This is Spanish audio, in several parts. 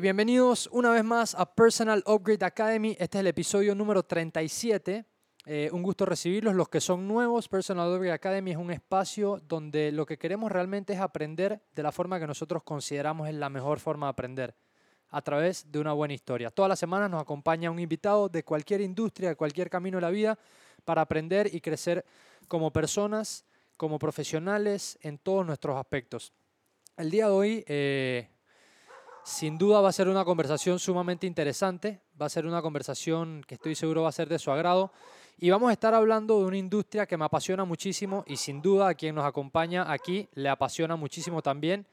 Bienvenidos una vez más a Personal Upgrade Academy. Este es el episodio número 37. Eh, un gusto recibirlos. Los que son nuevos, Personal Upgrade Academy es un espacio donde lo que queremos realmente es aprender de la forma que nosotros consideramos es la mejor forma de aprender, a través de una buena historia. Todas las semanas nos acompaña un invitado de cualquier industria, de cualquier camino de la vida, para aprender y crecer como personas, como profesionales, en todos nuestros aspectos. El día de hoy... eh, sin duda va a ser una conversación sumamente interesante, va a ser una conversación que estoy seguro va a ser de su agrado y vamos a estar hablando de una industria que me apasiona muchísimo y sin duda a quien nos acompaña aquí le apasiona muchísimo también.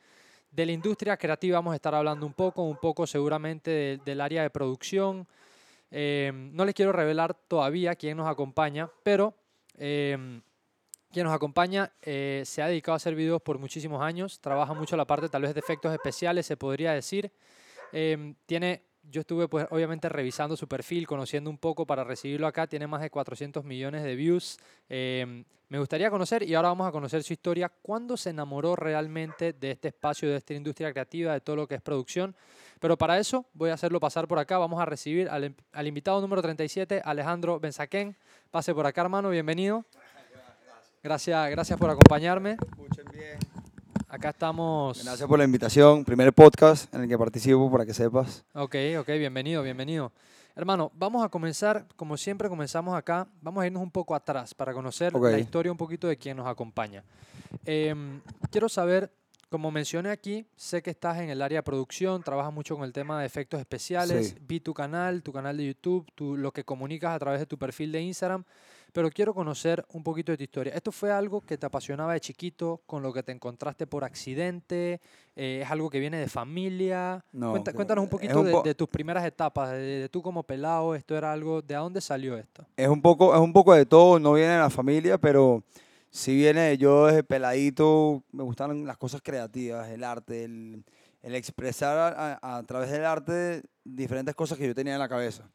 De la industria creativa vamos a estar hablando un poco, un poco seguramente de- del área de producción. Eh, no les quiero revelar todavía quién nos acompaña, pero eh, quien nos acompaña eh, se ha dedicado a hacer videos por muchísimos años, trabaja mucho la parte tal vez de efectos especiales, se podría decir. Em, tiene, yo estuve pues obviamente revisando su perfil, conociendo un poco para recibirlo acá, tiene más de 400 millones de views. Em, me gustaría conocer, y ahora vamos a conocer su historia, cuándo se enamoró realmente de este espacio, de esta industria creativa, de todo lo que es producción. Pero para eso voy a hacerlo pasar por acá, vamos a recibir al, al invitado número 37, Alejandro Benzaquén. Pase por acá, hermano, bienvenido. Gracias, gracias por acompañarme. Escuchen bien. Acá estamos. Gracias por la invitación. Primer podcast en el que participo, para que sepas. Ok, ok, bienvenido, bienvenido. Hermano, vamos a comenzar, como siempre comenzamos acá, vamos a irnos un poco atrás para conocer Ok. la historia un poquito de quien nos acompaña. Em, quiero saber, como mencioné aquí, sé que estás en el área de producción, trabajas mucho con el tema de efectos especiales, Sí. vi tu canal, tu canal de YouTube, tu- lo que comunicas a través de tu perfil de Instagram, pero quiero conocer un poquito de tu historia. ¿Esto fue algo que te apasionaba de chiquito, con lo que te encontraste por accidente? Eh, ¿Es algo que viene de familia? No, Cuenta- cuéntanos un poquito un de, po- de tus primeras etapas, de, de tú como pelado, esto era algo, ¿de dónde salió esto? Es un poco, es un poco de todo. No viene de la familia, pero sí viene de yo desde peladito. Me gustan las cosas creativas, el arte, el, el expresar a, a- a través del arte diferentes cosas que yo tenía en la cabeza.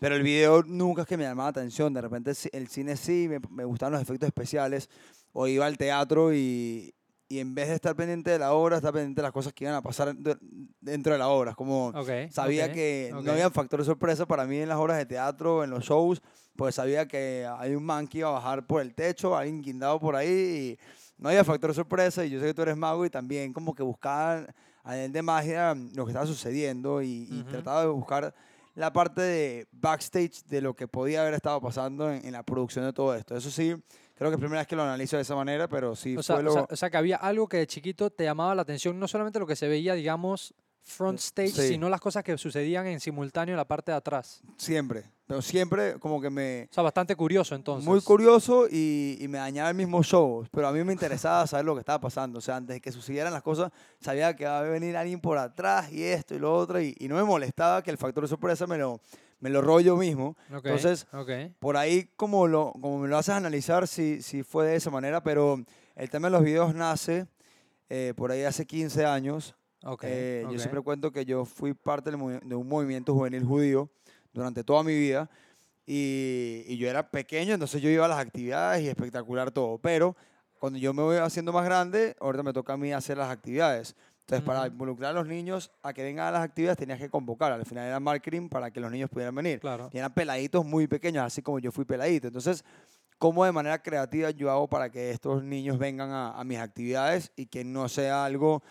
Pero el video nunca es que me llamaba la atención. De repente el cine sí, me, me gustaban los efectos especiales. O iba al teatro y, y en vez de estar pendiente de la obra, estar pendiente de las cosas que iban a pasar de- dentro de la obra. Como Ok. sabía ok, que ok. no había factor de sorpresa para mí en las obras de teatro, en los shows, pues sabía que hay un man que iba a bajar por el techo, alguien guindado por ahí, y no había factor de sorpresa, y yo sé que tú eres mago, y también como que buscaba a nivel de magia lo que estaba sucediendo, y, y Ujú. trataba de buscar la parte de backstage de lo que podía haber estado pasando en, en la producción de todo esto. Eso sí, creo que es la primera vez que lo analizo de esa manera, pero sí O sea, fue o lo... sea- o sea, que había algo que de chiquito te llamaba la atención, no solamente lo que se veía, digamos, front stage, Sí. sino las cosas que sucedían en simultáneo en la parte de atrás. Siempre, pero siempre como que me... O sea, bastante curioso entonces. Muy curioso y, y me dañaba el mismo show, pero a mí me interesaba saber lo que estaba pasando. O sea, antes de que sucedieran las cosas, sabía que iba a venir alguien por atrás y esto y lo otro, y, y no me molestaba que el factor de sorpresa me lo, me lo rollo mismo. Ok, Entonces, ok. por ahí, como, lo, como me lo haces analizar, sí, sí fue de esa manera, pero el tema de los videos nace eh, por ahí hace 15 años. Ok, Eh, ok. Yo siempre cuento que yo fui parte de un movimiento juvenil judío durante toda mi vida y, y yo era pequeño, entonces yo iba a las actividades y espectacular todo. Pero cuando yo me voy haciendo más grande, ahorita me toca a mí hacer las actividades. Entonces, para involucrar a los niños a que vengan a las actividades, tenías que convocar. Al final era marketing para que los niños pudieran venir. Claro. Y eran peladitos muy pequeños, así como yo fui peladito. Entonces, ¿cómo de manera creativa yo hago para que estos niños vengan a, a mis actividades y que no sea algo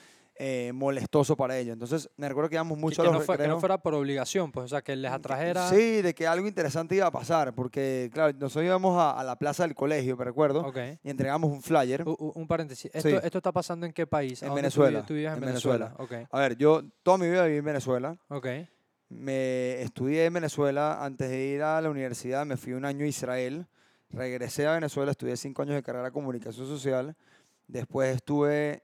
eh, molestoso para ellos? Entonces, me recuerdo que íbamos mucho que, a no los fue- que no fuera por obligación, pues, o sea, que les atrajera. Sí, de que algo interesante iba a pasar, porque, claro, nosotros íbamos a, a la plaza del colegio, me recuerdo, Ok. y entregamos un flyer. U- un paréntesis. ¿Esto, Sí. ¿Esto está pasando en qué país? ¿A En tú Venezuela? Tú vives en, en Venezuela. A ver, yo toda mi vida viví en Venezuela. Ok. Me estudié en Venezuela. Antes de ir a la universidad me fui un año a Israel. Regresé a Venezuela, estudié cinco años de carrera de comunicación social. Después estuve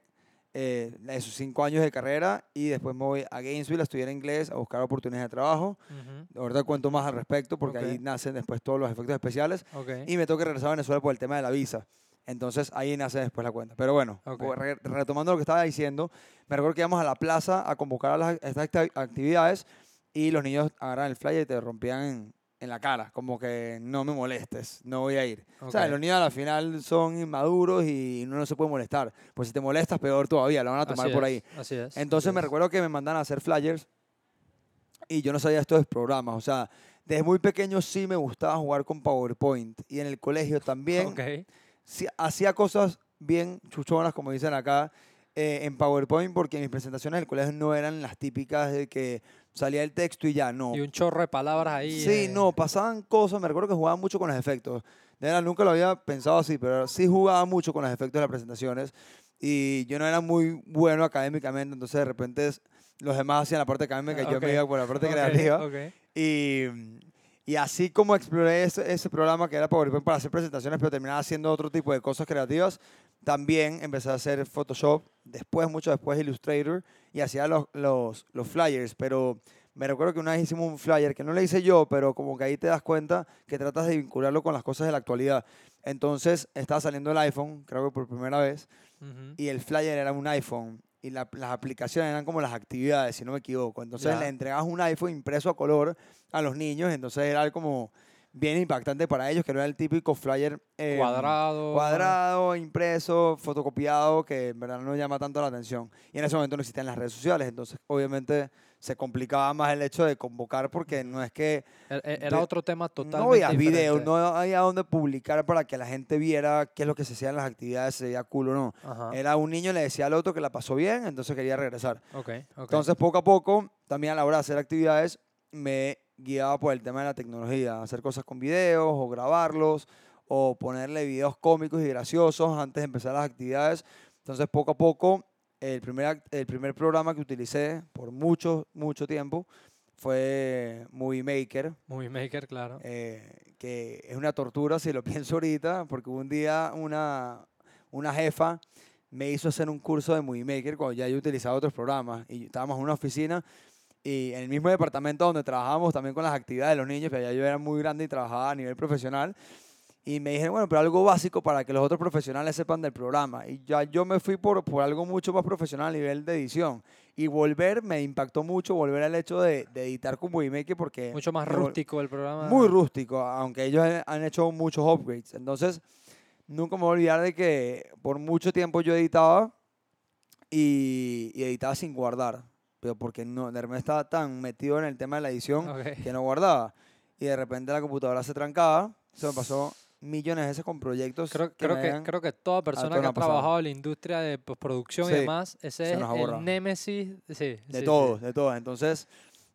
eh, esos cinco años de carrera y después me voy a Gainesville a estudiar inglés, a buscar oportunidades de trabajo. Ujú, Ahorita cuento más al respecto porque ahí nacen después todos los efectos especiales. Y me tengo que regresar a Venezuela por el tema de la visa. Entonces ahí nace después la cuenta. Pero bueno, re- retomando lo que estaba diciendo, me recuerdo que íbamos a la plaza a convocar a las, estas acti- actividades y los niños agarraban el flyer y te rompían en, la cara, como que no me molestes, no voy a ir. O sea, los niños al final son inmaduros y uno no se puede molestar. Pues si te molestas, peor todavía, lo van a tomar Así por es, ahí. Así es. Entonces así me es. recuerdo que me mandan a hacer flyers y yo no sabía estos programas. O sea, desde muy pequeño sí me gustaba jugar con PowerPoint y en el colegio también Ok. sí, hacía cosas bien chuchonas, como dicen acá, eh, en PowerPoint porque mis presentaciones del colegio no eran las típicas de que salía el texto y ya, no. Y un chorro de palabras ahí. Sí, eh, no, pasaban cosas, me recuerdo que jugaba mucho con los efectos. De verdad, nunca lo había pensado así, pero sí jugaba mucho con los efectos de las presentaciones y yo no era muy bueno académicamente, entonces de repente los demás hacían la parte académica y yo Ok, me iba por la parte ok, creativa. ok. Y, y así como exploré ese, ese programa que era PowerPoint para hacer presentaciones, pero terminaba haciendo otro tipo de cosas creativas, también empecé a hacer Photoshop, después, mucho después Illustrator, y hacía los, los, los flyers, pero me recuerdo que una vez hicimos un flyer que no le hice yo, pero como que ahí te das cuenta que tratas de vincularlo con las cosas de la actualidad. Entonces estaba saliendo el iPhone, creo que por primera vez, y el flyer era un iPhone y la- las aplicaciones eran como las actividades, si no me equivoco. Entonces Ya. le entregabas un iPhone impreso a color a los niños, entonces era como bien impactante para ellos, que no era el típico flyer eh, Cuadrado. cuadrado, impreso, fotocopiado, que en verdad no llama tanto la atención. Y en ese momento no existían las redes sociales, entonces obviamente se complicaba más el hecho de convocar porque no es que E- e- Era de- otro tema totalmente no videos, diferente. no había dónde publicar para que la gente viera qué es lo que se hacía en las actividades, si se veía cool o no. Ajá. Era un niño le decía al otro que la pasó bien, entonces quería regresar. Ok, ok. Entonces, poco a poco, también a la hora de hacer actividades, me guiaba por el tema de la tecnología, hacer cosas con videos o grabarlos o ponerle videos cómicos y graciosos antes de empezar las actividades. Entonces, poco a poco, el primer, el primer programa que utilicé por mucho, mucho tiempo fue Movie Maker, Movie Maker, claro. eh, que es una tortura si lo pienso ahorita, porque un día una, una jefa me hizo hacer un curso de Movie Maker cuando ya yo utilizaba otros programas y estábamos en una oficina y en el mismo departamento donde trabajábamos también con las actividades de los niños, pero ya yo era muy grande y trabajaba a nivel profesional. Y me dijeron, bueno, pero algo básico para que los otros profesionales sepan del programa. Y ya yo me fui por, por algo mucho más profesional a nivel de edición. Y volver me impactó mucho, volver al hecho de, de editar con Movie Maker porque... Mucho más rústico el programa. muy rústico, aunque ellos han- han hecho muchos upgrades. Entonces, nunca me voy a olvidar de que por mucho tiempo yo editaba y, y editaba sin guardar, pero porque no, de repente estaba tan metido en el tema de la edición Ok. que no guardaba. Y de repente la computadora se trancaba. Eso me pasó millones de veces con proyectos. Creo, que creo, que, creo que toda persona que ha pasado. trabajado en la industria de postproducción y Sí, demás, ese se es el némesis. Sí, de sí, todos, de todos. Entonces,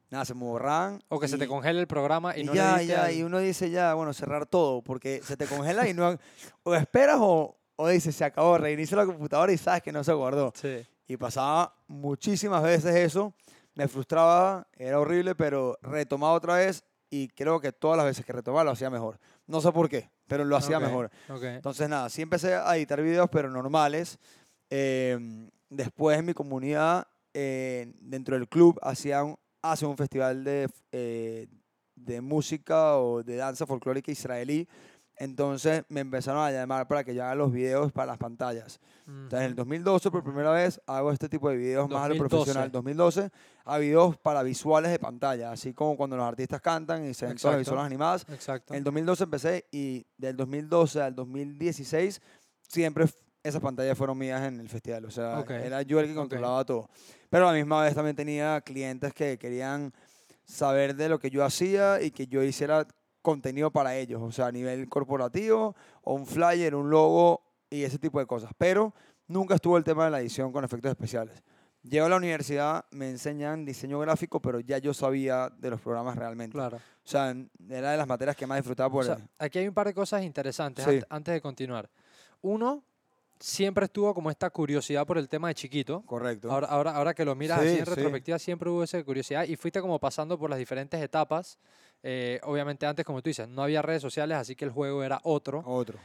nada, se me borraban. O que se te y- congele el programa y, Y, no le ya, diste ya, al- y uno dice ya, bueno, cerrar todo, porque se te congela y no... O esperas o, o dices, se acabó, reinicia la computadora y sabes que no se guardó. Sí. Y pasaba muchísimas veces eso, me frustraba, era horrible, pero retomaba otra vez y creo que todas las veces que retomaba lo hacía mejor. No sé por qué, pero lo hacía Ok, mejor. ok. Entonces, nada, sí empecé a editar videos, pero normales. Eh, después en mi comunidad, eh, dentro del club, hacían, hace un festival de, eh, de música o de danza folclórica israelí. Entonces me empezaron a llamar para que yo haga los videos para las pantallas. Entonces en el Ujú. 2012 por primera vez hago este tipo de videos más a lo 2012. profesional. 2012 a videos para visuales de pantalla, así como cuando los artistas cantan y se ven todas las visuales animadas. Exacto. En el 2012 empecé y del 2012 al 2016 siempre esas pantallas fueron mías en el festival. O sea, Ok, era yo el que controlaba todo. Pero a la misma vez también tenía clientes que querían saber de lo que yo hacía y que yo hiciera contenido para ellos. O sea, a nivel corporativo o un flyer, un logo y ese tipo de cosas. Pero nunca estuvo el tema de la edición con efectos especiales. Llego a la universidad, me enseñan diseño gráfico, pero ya yo sabía de los programas realmente. Claro. O sea, era de las materias que más disfrutaba por O sea, el- aquí hay un par de cosas interesantes Sí. ant- antes de continuar. Uno, siempre estuvo como esta curiosidad por el tema de chiquito. Correcto. Ahora, ahora, ahora que lo miras Sí, así en sí. retrospectiva, siempre hubo esa curiosidad y fuiste como pasando por las diferentes etapas. Eh, obviamente antes, como tú dices, no había redes sociales, así que el juego era otro. Otro.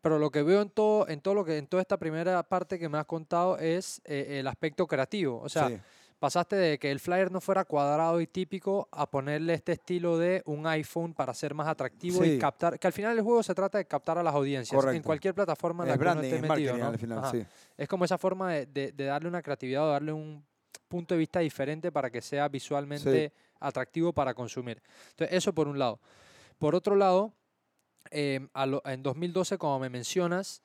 Pero lo que veo en todo, en todo lo que, en toda esta primera parte que me has contado es eh, el aspecto creativo. O sea, Sí, pasaste de que el flyer no fuera cuadrado y típico a ponerle este estilo de un iPhone para ser más atractivo y captar, que al final el juego se trata de captar a las audiencias en cualquier plataforma en la es que uno branding, esté es metido, marketing ¿no? al final, Ajá. sí. Es como esa forma de, de- de darle una creatividad o darle un punto de vista diferente para que sea visualmente atractivo para consumir. Entonces, eso por un lado. Por otro lado, a lo- en 2012, como me mencionas,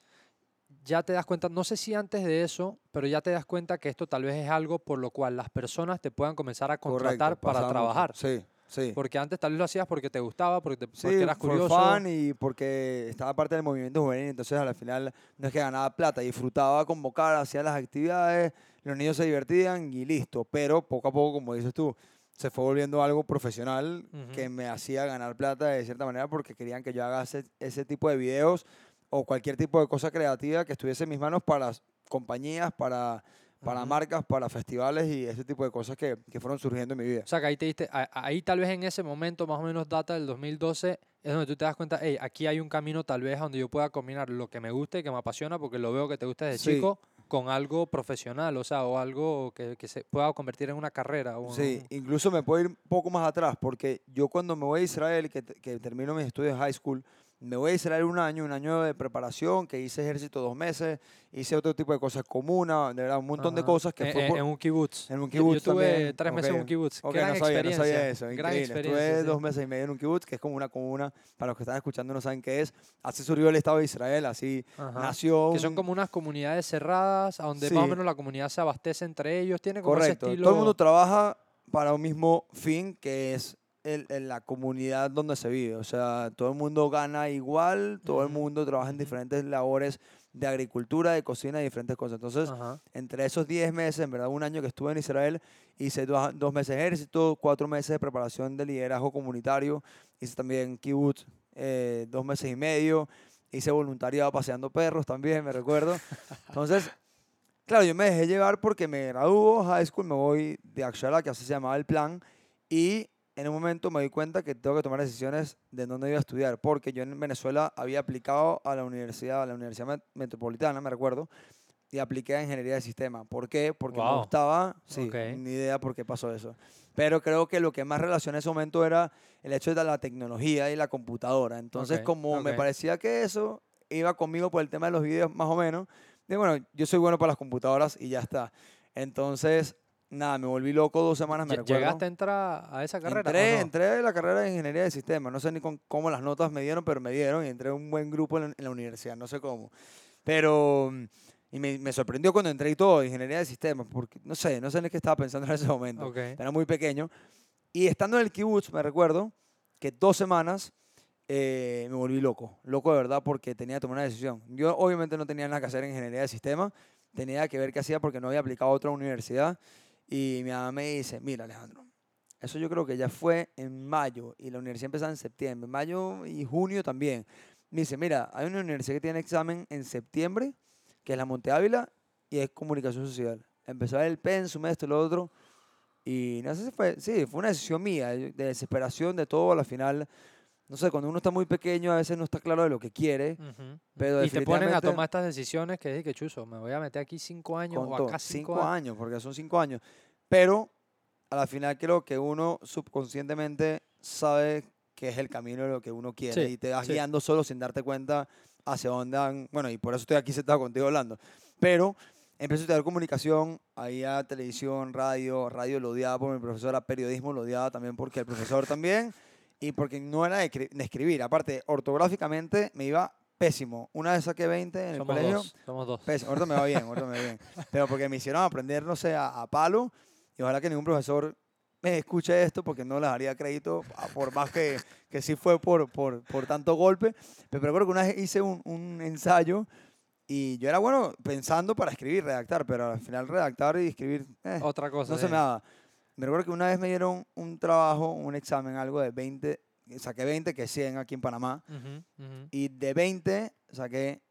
ya te das cuenta, no sé si antes de eso, pero ya te das cuenta que esto tal vez es algo por lo cual las personas te puedan comenzar a Correcto, contratar para pasaba mucho. trabajar. Sí, sí. Porque antes tal vez lo hacías porque te gustaba, porque, te- porque Sí, eras for curioso. fun y porque estaba parte del movimiento juvenil, entonces al final no es que ganaba plata, disfrutaba convocar, hacía las actividades, los niños se divertían y listo, pero poco a poco, como dices tú, se fue volviendo algo profesional que Ujú. me hacía ganar plata de cierta manera porque querían que yo haga ese, ese tipo de videos o cualquier tipo de cosa creativa que estuviese en mis manos para compañías, para, para Ujú. marcas, para festivales y ese tipo de cosas que, que fueron surgiendo en mi vida. O sea, que ahí te diste, ahí tal vez en ese momento, más o menos data del 2012, es donde tú te das cuenta, hey, aquí hay un camino tal vez donde yo pueda combinar lo que me gusta y que me apasiona, porque lo veo que te gusta desde Sí. chico, con algo profesional, o sea, o algo que, que se pueda convertir en una carrera. O Sí, un- incluso me puedo ir un poco más atrás, porque yo cuando me voy a Israel, que, que termino mis estudios de high school, me voy a Israel un año, un año de preparación, que hice ejército dos meses, hice otro tipo de cosas comuna, de verdad, un montón de cosas que en, fue por- en un kibutz. en un Yo- Yo, kibutz tuve también, tres meses en un kibutz. Ok, gran no sabía, no experiencia. sabía eso, gran increíble. experiencia. Estuve sí. dos meses y medio en un kibutz, que es como una comuna, para los que están escuchando no saben qué es, así surgió el Estado de Israel, así Ajá. nació Que son como unas comunidades cerradas, a donde más o menos la comunidad se abastece entre ellos. Tiene como ese Correcto. estilo. Todo el mundo trabaja para un mismo fin, que es el, el- la comunidad donde se vive. O sea, todo el mundo gana igual, todo el Ujú, mundo trabaja en diferentes labores de agricultura, de cocina, y diferentes cosas. Entonces, Ajá. entre esos 10 meses, en verdad, un año que estuve en Israel, hice dos, dos meses de ejército, cuatro meses de preparación de liderazgo comunitario, hice también kibbutz, eh, dos meses y medio, hice voluntariado paseando perros también, me recuerdo. Entonces, claro, yo me dejé llevar porque me graduó high school, me voy de Akshara, que así se llamaba el plan, y en un momento me di cuenta que tengo que tomar decisiones de dónde iba a estudiar, porque yo en Venezuela había aplicado a la universidad, a la Universidad Met- Metropolitana, me recuerdo, y apliqué a Ingeniería de Sistema. ¿Por qué? Porque me Wow. gustaba, sí, Ok. ni idea por qué pasó eso. Pero creo que lo que más relacioné en ese momento era el hecho de la tecnología y la computadora. Entonces, Ok, como me ok. parecía que eso iba conmigo por el tema de los videos, más o menos, dije, bueno, yo soy bueno para las computadoras y ya está. Entonces, nada, me volví loco dos semanas, me recuerdo. ¿Llegaste a entrar a esa carrera? Entré, no? entré a la carrera de ingeniería de sistemas. No sé ni con cómo las notas me dieron, pero me dieron y entré a un buen grupo en, la- en la universidad. No sé cómo. Pero, mm, y me, me sorprendió cuando entré y todo, ingeniería de sistemas, porque no sé, no sé ni qué estaba pensando en ese momento. Era muy pequeño. Y estando en el kibutz, me recuerdo que dos semanas eh, me volví loco. Loco de verdad porque tenía que tomar una decisión. Yo obviamente no tenía nada que hacer en ingeniería de sistemas. Tenía que ver qué hacía porque no había aplicado a otra universidad. Y mi mamá me dice, mira Alejandro, eso yo creo que ya fue en mayo y la universidad empezaba en septiembre. Mayo y junio también. Me dice, mira, hay una universidad que tiene examen en septiembre, que es la Monte Ávila, y es comunicación social. Empezó a ver el pensum, esto, lo otro. Y no sé si fue, sí, fue una decisión mía, de desesperación de todo. A la final, no sé, cuando uno está muy pequeño, a veces no está claro de lo que quiere. Ujú. Pero y te ponen a tomar estas decisiones que es que chuzo, me voy a meter aquí cinco años o acá cinco, cinco años. años, porque son cinco años. Pero a la final creo que uno subconscientemente sabe que es el camino de lo que uno quiere Sí, y te vas sí. guiando solo sin darte cuenta hacia dónde van. Bueno, y por eso estoy aquí sentado contigo hablando. Pero empecé a estudiar comunicación, había televisión, radio, radio lo odiaba por mi profesora, periodismo lo odiaba también porque el profesor también y porque no era de, escri- de escribir. Aparte, ortográficamente me iba pésimo. Una vez saqué 20 en el Somos colegio. dos, somos dos. Pésimo, ahorita me va bien, ahorita me va bien. Pero porque me hicieron aprender, no sé, a, a palo. Y ojalá que ningún profesor me escuche esto porque no les daría crédito, por más que, que sí fue por, por, por tanto golpe. Pero recuerdo que una vez hice un, un ensayo y yo era bueno pensando para escribir, redactar, pero al final redactar y escribir, eh, Otra cosa. no se sí. me daba. Me recuerdo que una vez me dieron un trabajo, un examen, algo de 20, saqué 20, que es 100 aquí en Panamá. Ujú, ujú. Y de 20 saqué,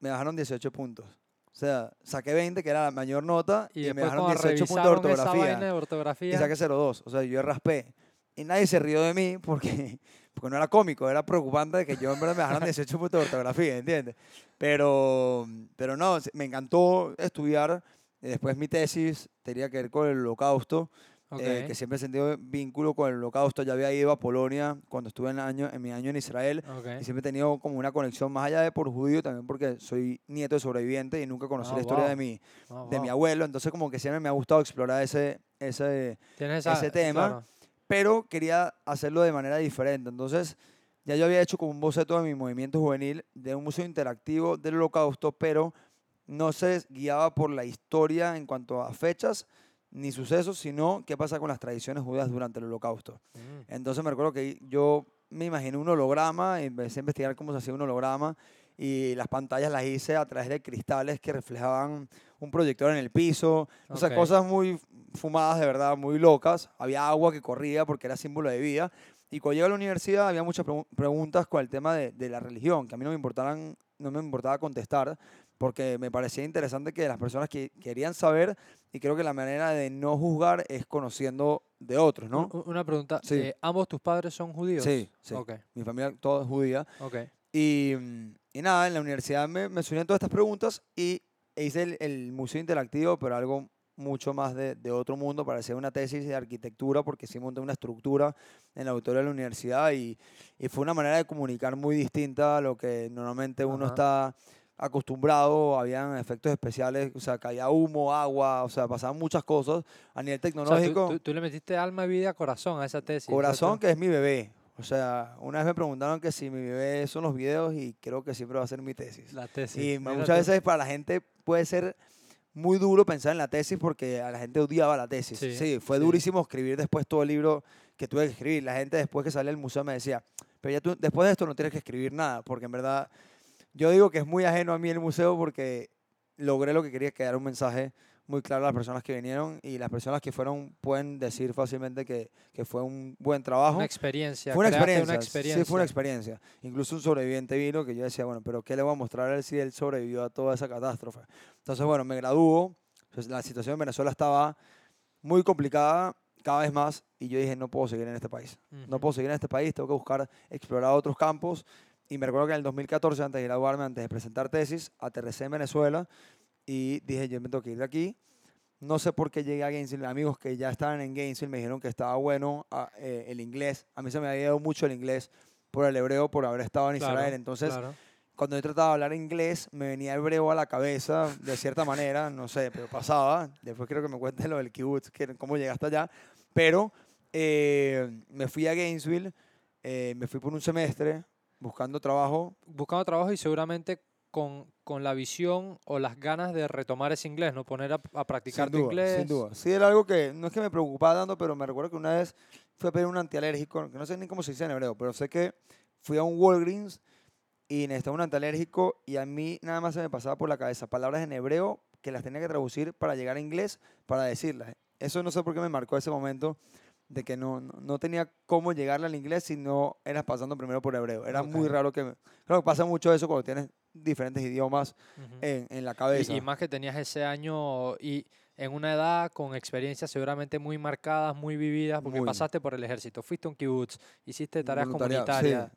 me bajaron 18 puntos. O sea, saqué 20, que era la mayor nota, Y, y, me bajaron cuando 18 puntos de vaina ortografía. de ortografía. Y saqué 0,2. O sea, yo raspé. Y nadie se rió de mí porque, porque no era cómico, era preocupante de que yo en verdad me bajaran 18 puntos de ortografía, ¿entiendes? Pero, pero no, me encantó estudiar. Y después mi tesis tenía que ver con el holocausto. Ok. eh, que siempre he sentido vínculo con el holocausto. Ya había ido a Polonia cuando estuve en, año, en mi año en Israel. ok. Y siempre he tenido como una conexión más allá de por judío, también porque soy nieto de sobreviviente y nunca conocí Ah, la historia wow. de, mi, Ah, de mi wow. abuelo. Entonces como que siempre me ha gustado explorar ese, ese... Esa- ese tema. claro. Pero quería hacerlo de manera diferente. Entonces ya yo había hecho como un boceto de mi movimiento juvenil de un museo interactivo del holocausto, pero no se guiaba por la historia en cuanto a fechas ni sucesos, sino qué pasa con las tradiciones judías durante el holocausto. Mm. Entonces me recuerdo que yo me imaginé un holograma, empecé a investigar cómo se hacía un holograma y las pantallas las hice a través de cristales que reflejaban un proyector en el piso, o sea, cosas muy fumadas de verdad, muy locas. Había agua que corría porque era símbolo de vida. Y cuando llegué a la universidad había muchas pregu- preguntas con el tema de, de la religión, que a mí no me, importaran, no me importaba contestar, porque me parecía interesante que las personas que querían saber, y creo que la manera de no juzgar es conociendo de otros, ¿no? Una pregunta. Sí. eh, ¿Ambos tus padres son judíos? Sí, sí. Ok, Mi familia toda es judía. ok. Y, mm, y nada, en la universidad me, me surgieron todas estas preguntas y e hice el, el museo interactivo, pero algo mucho más de, de otro mundo para hacer una tesis de arquitectura, porque sí monté una estructura en la auditorio de la universidad y, y fue una manera de comunicar muy distinta a lo que normalmente uno está acostumbrado, habían efectos especiales, o sea, caía humo, agua, o sea, pasaban muchas cosas a nivel O sea, tú, tecnológico. tú- tú le metiste alma, vida, corazón a esa tesis. Corazón, que es mi bebé. O sea, una vez me preguntaron que si mi bebé son los videos y creo que siempre va a ser mi tesis. La tesis. y muchas tú. veces para la gente puede ser muy duro pensar en la tesis porque a la gente odiaba la tesis. Sí, Sí, fue sí. durísimo escribir después todo el libro que tuve que escribir. La gente después que salí del museo me decía, pero ya tú después de esto no tienes que escribir nada, porque en verdad yo digo que es muy ajeno a mí el museo porque logré lo que quería, que era un mensaje muy claro a las personas que vinieron y las personas que fueron pueden decir fácilmente que, que fue un buen trabajo. Una experiencia. Fue una experiencia, Una experiencia. Sí, fue una experiencia. Incluso un sobreviviente vino que yo decía, bueno, pero ¿qué le voy a mostrar a él si él sobrevivió a toda esa catástrofe? Entonces, bueno, me graduó. la situación en Venezuela estaba muy complicada cada vez más y yo dije, no puedo seguir en este país. No Ujú. puedo seguir en este país, tengo que buscar explorar otros campos. Y me recuerdo que en el 2014, antes de graduarme, antes de presentar tesis, aterricé en Venezuela y dije, yo me tengo que ir de aquí. No sé por qué llegué a Gainesville. Amigos que ya estaban en Gainesville me dijeron que estaba bueno ah, eh, el inglés. A mí se me había ido mucho el inglés por el hebreo, por haber estado en Claro, Israel. Entonces, claro. cuando yo trataba de hablar inglés, me venía hebreo a la cabeza, de cierta manera, no sé, pero pasaba. Después creo que me cuentes lo del kibbutz, que, cómo llegaste allá. Pero eh, me fui a Gainesville, eh, me fui por un semestre buscando trabajo. Buscando trabajo y seguramente con, con la visión o las ganas de retomar ese inglés, ¿no? Poner a, a practicar Sin tu duda, inglés. sin duda. Sí, era algo que no es que me preocupaba tanto, pero me recuerdo que una vez fui a pedir un antialérgico, que no sé ni cómo se dice en hebreo, pero sé que fui a un Walgreens y necesitaba un antialérgico y a mí nada más se me pasaba por la cabeza palabras en hebreo que las tenía que traducir para llegar a inglés para decirlas. Eso no sé por qué me marcó ese momento de que no, no, no tenía cómo llegarle al inglés si no eras pasando primero por hebreo. Era muy Ok. raro que... me- Creo que pasa mucho eso cuando tienes diferentes idiomas Ujú. en, en la Y- cabeza. Y, más que tenías ese año y en una edad con experiencias seguramente muy marcadas, muy vividas, porque Muy. pasaste por el ejército, fuiste a un kibutz, hiciste tareas Voluntariado, sí. comunitarias.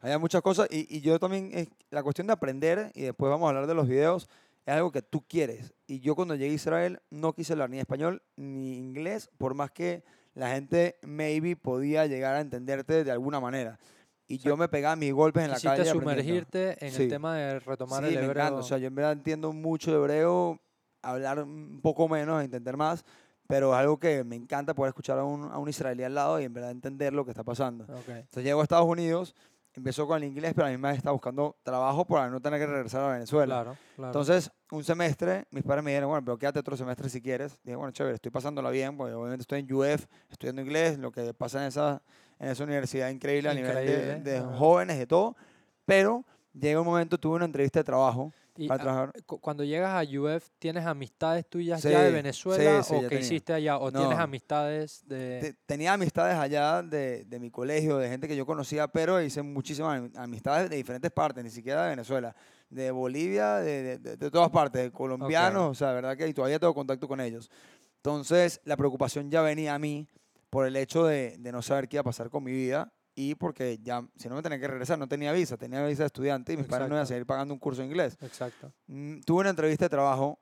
Había muchas cosas y, y yo también, la cuestión de aprender, y después vamos a hablar de los videos, es algo que tú quieres. Y yo cuando llegué a Israel no quise hablar ni español ni inglés, por más que la gente maybe podía llegar a entenderte de alguna manera. Y yo me pegaba mis golpes en la calle. sumergirte en Sí. el tema de retomar sí, el me hebreo. encanta. O sea, yo en verdad entiendo mucho de hebreo, hablar un poco menos, entender más, pero es algo que me encanta poder escuchar a un, a un israelí al lado y en verdad entender lo que está pasando. Ok. Entonces llego a Estados Unidos, empezó con el inglés, pero a mí me estaba buscando trabajo para no tener que regresar a Venezuela. Claro, claro. Entonces, un semestre, mis padres me dijeron, bueno, pero quédate otro semestre si quieres. Dije, bueno, chévere, estoy pasándola bien, porque obviamente estoy en UF, estudiando inglés, lo que pasa en esa, en esa universidad increíble a nivel de, Increíble, de jóvenes, de todo. Pero llega un momento, tuve una entrevista de trabajo Y, para trabajar. cu- cuando llegas a UF, ¿tienes amistades tuyas Sí, ya de sí, Venezuela sí, o ya que tenía. hiciste allá? ¿O tienes No. amistades de...? Te- tenía amistades allá de, de mi colegio, de gente que yo conocía, pero hice muchísimas am- amistades de diferentes partes, ni siquiera de Venezuela, de Bolivia, de, de- de- todas partes, de colombianos, o sea, verdad que y todavía tengo contacto con ellos. Entonces, la preocupación ya venía a mí por el hecho de, de no saber qué iba a pasar con mi vida y porque ya, si no me tenía que regresar, no tenía visa, tenía visa de estudiante y mis padres no iban a seguir pagando un curso de inglés. Exacto. Mm, Tuve una entrevista de trabajo,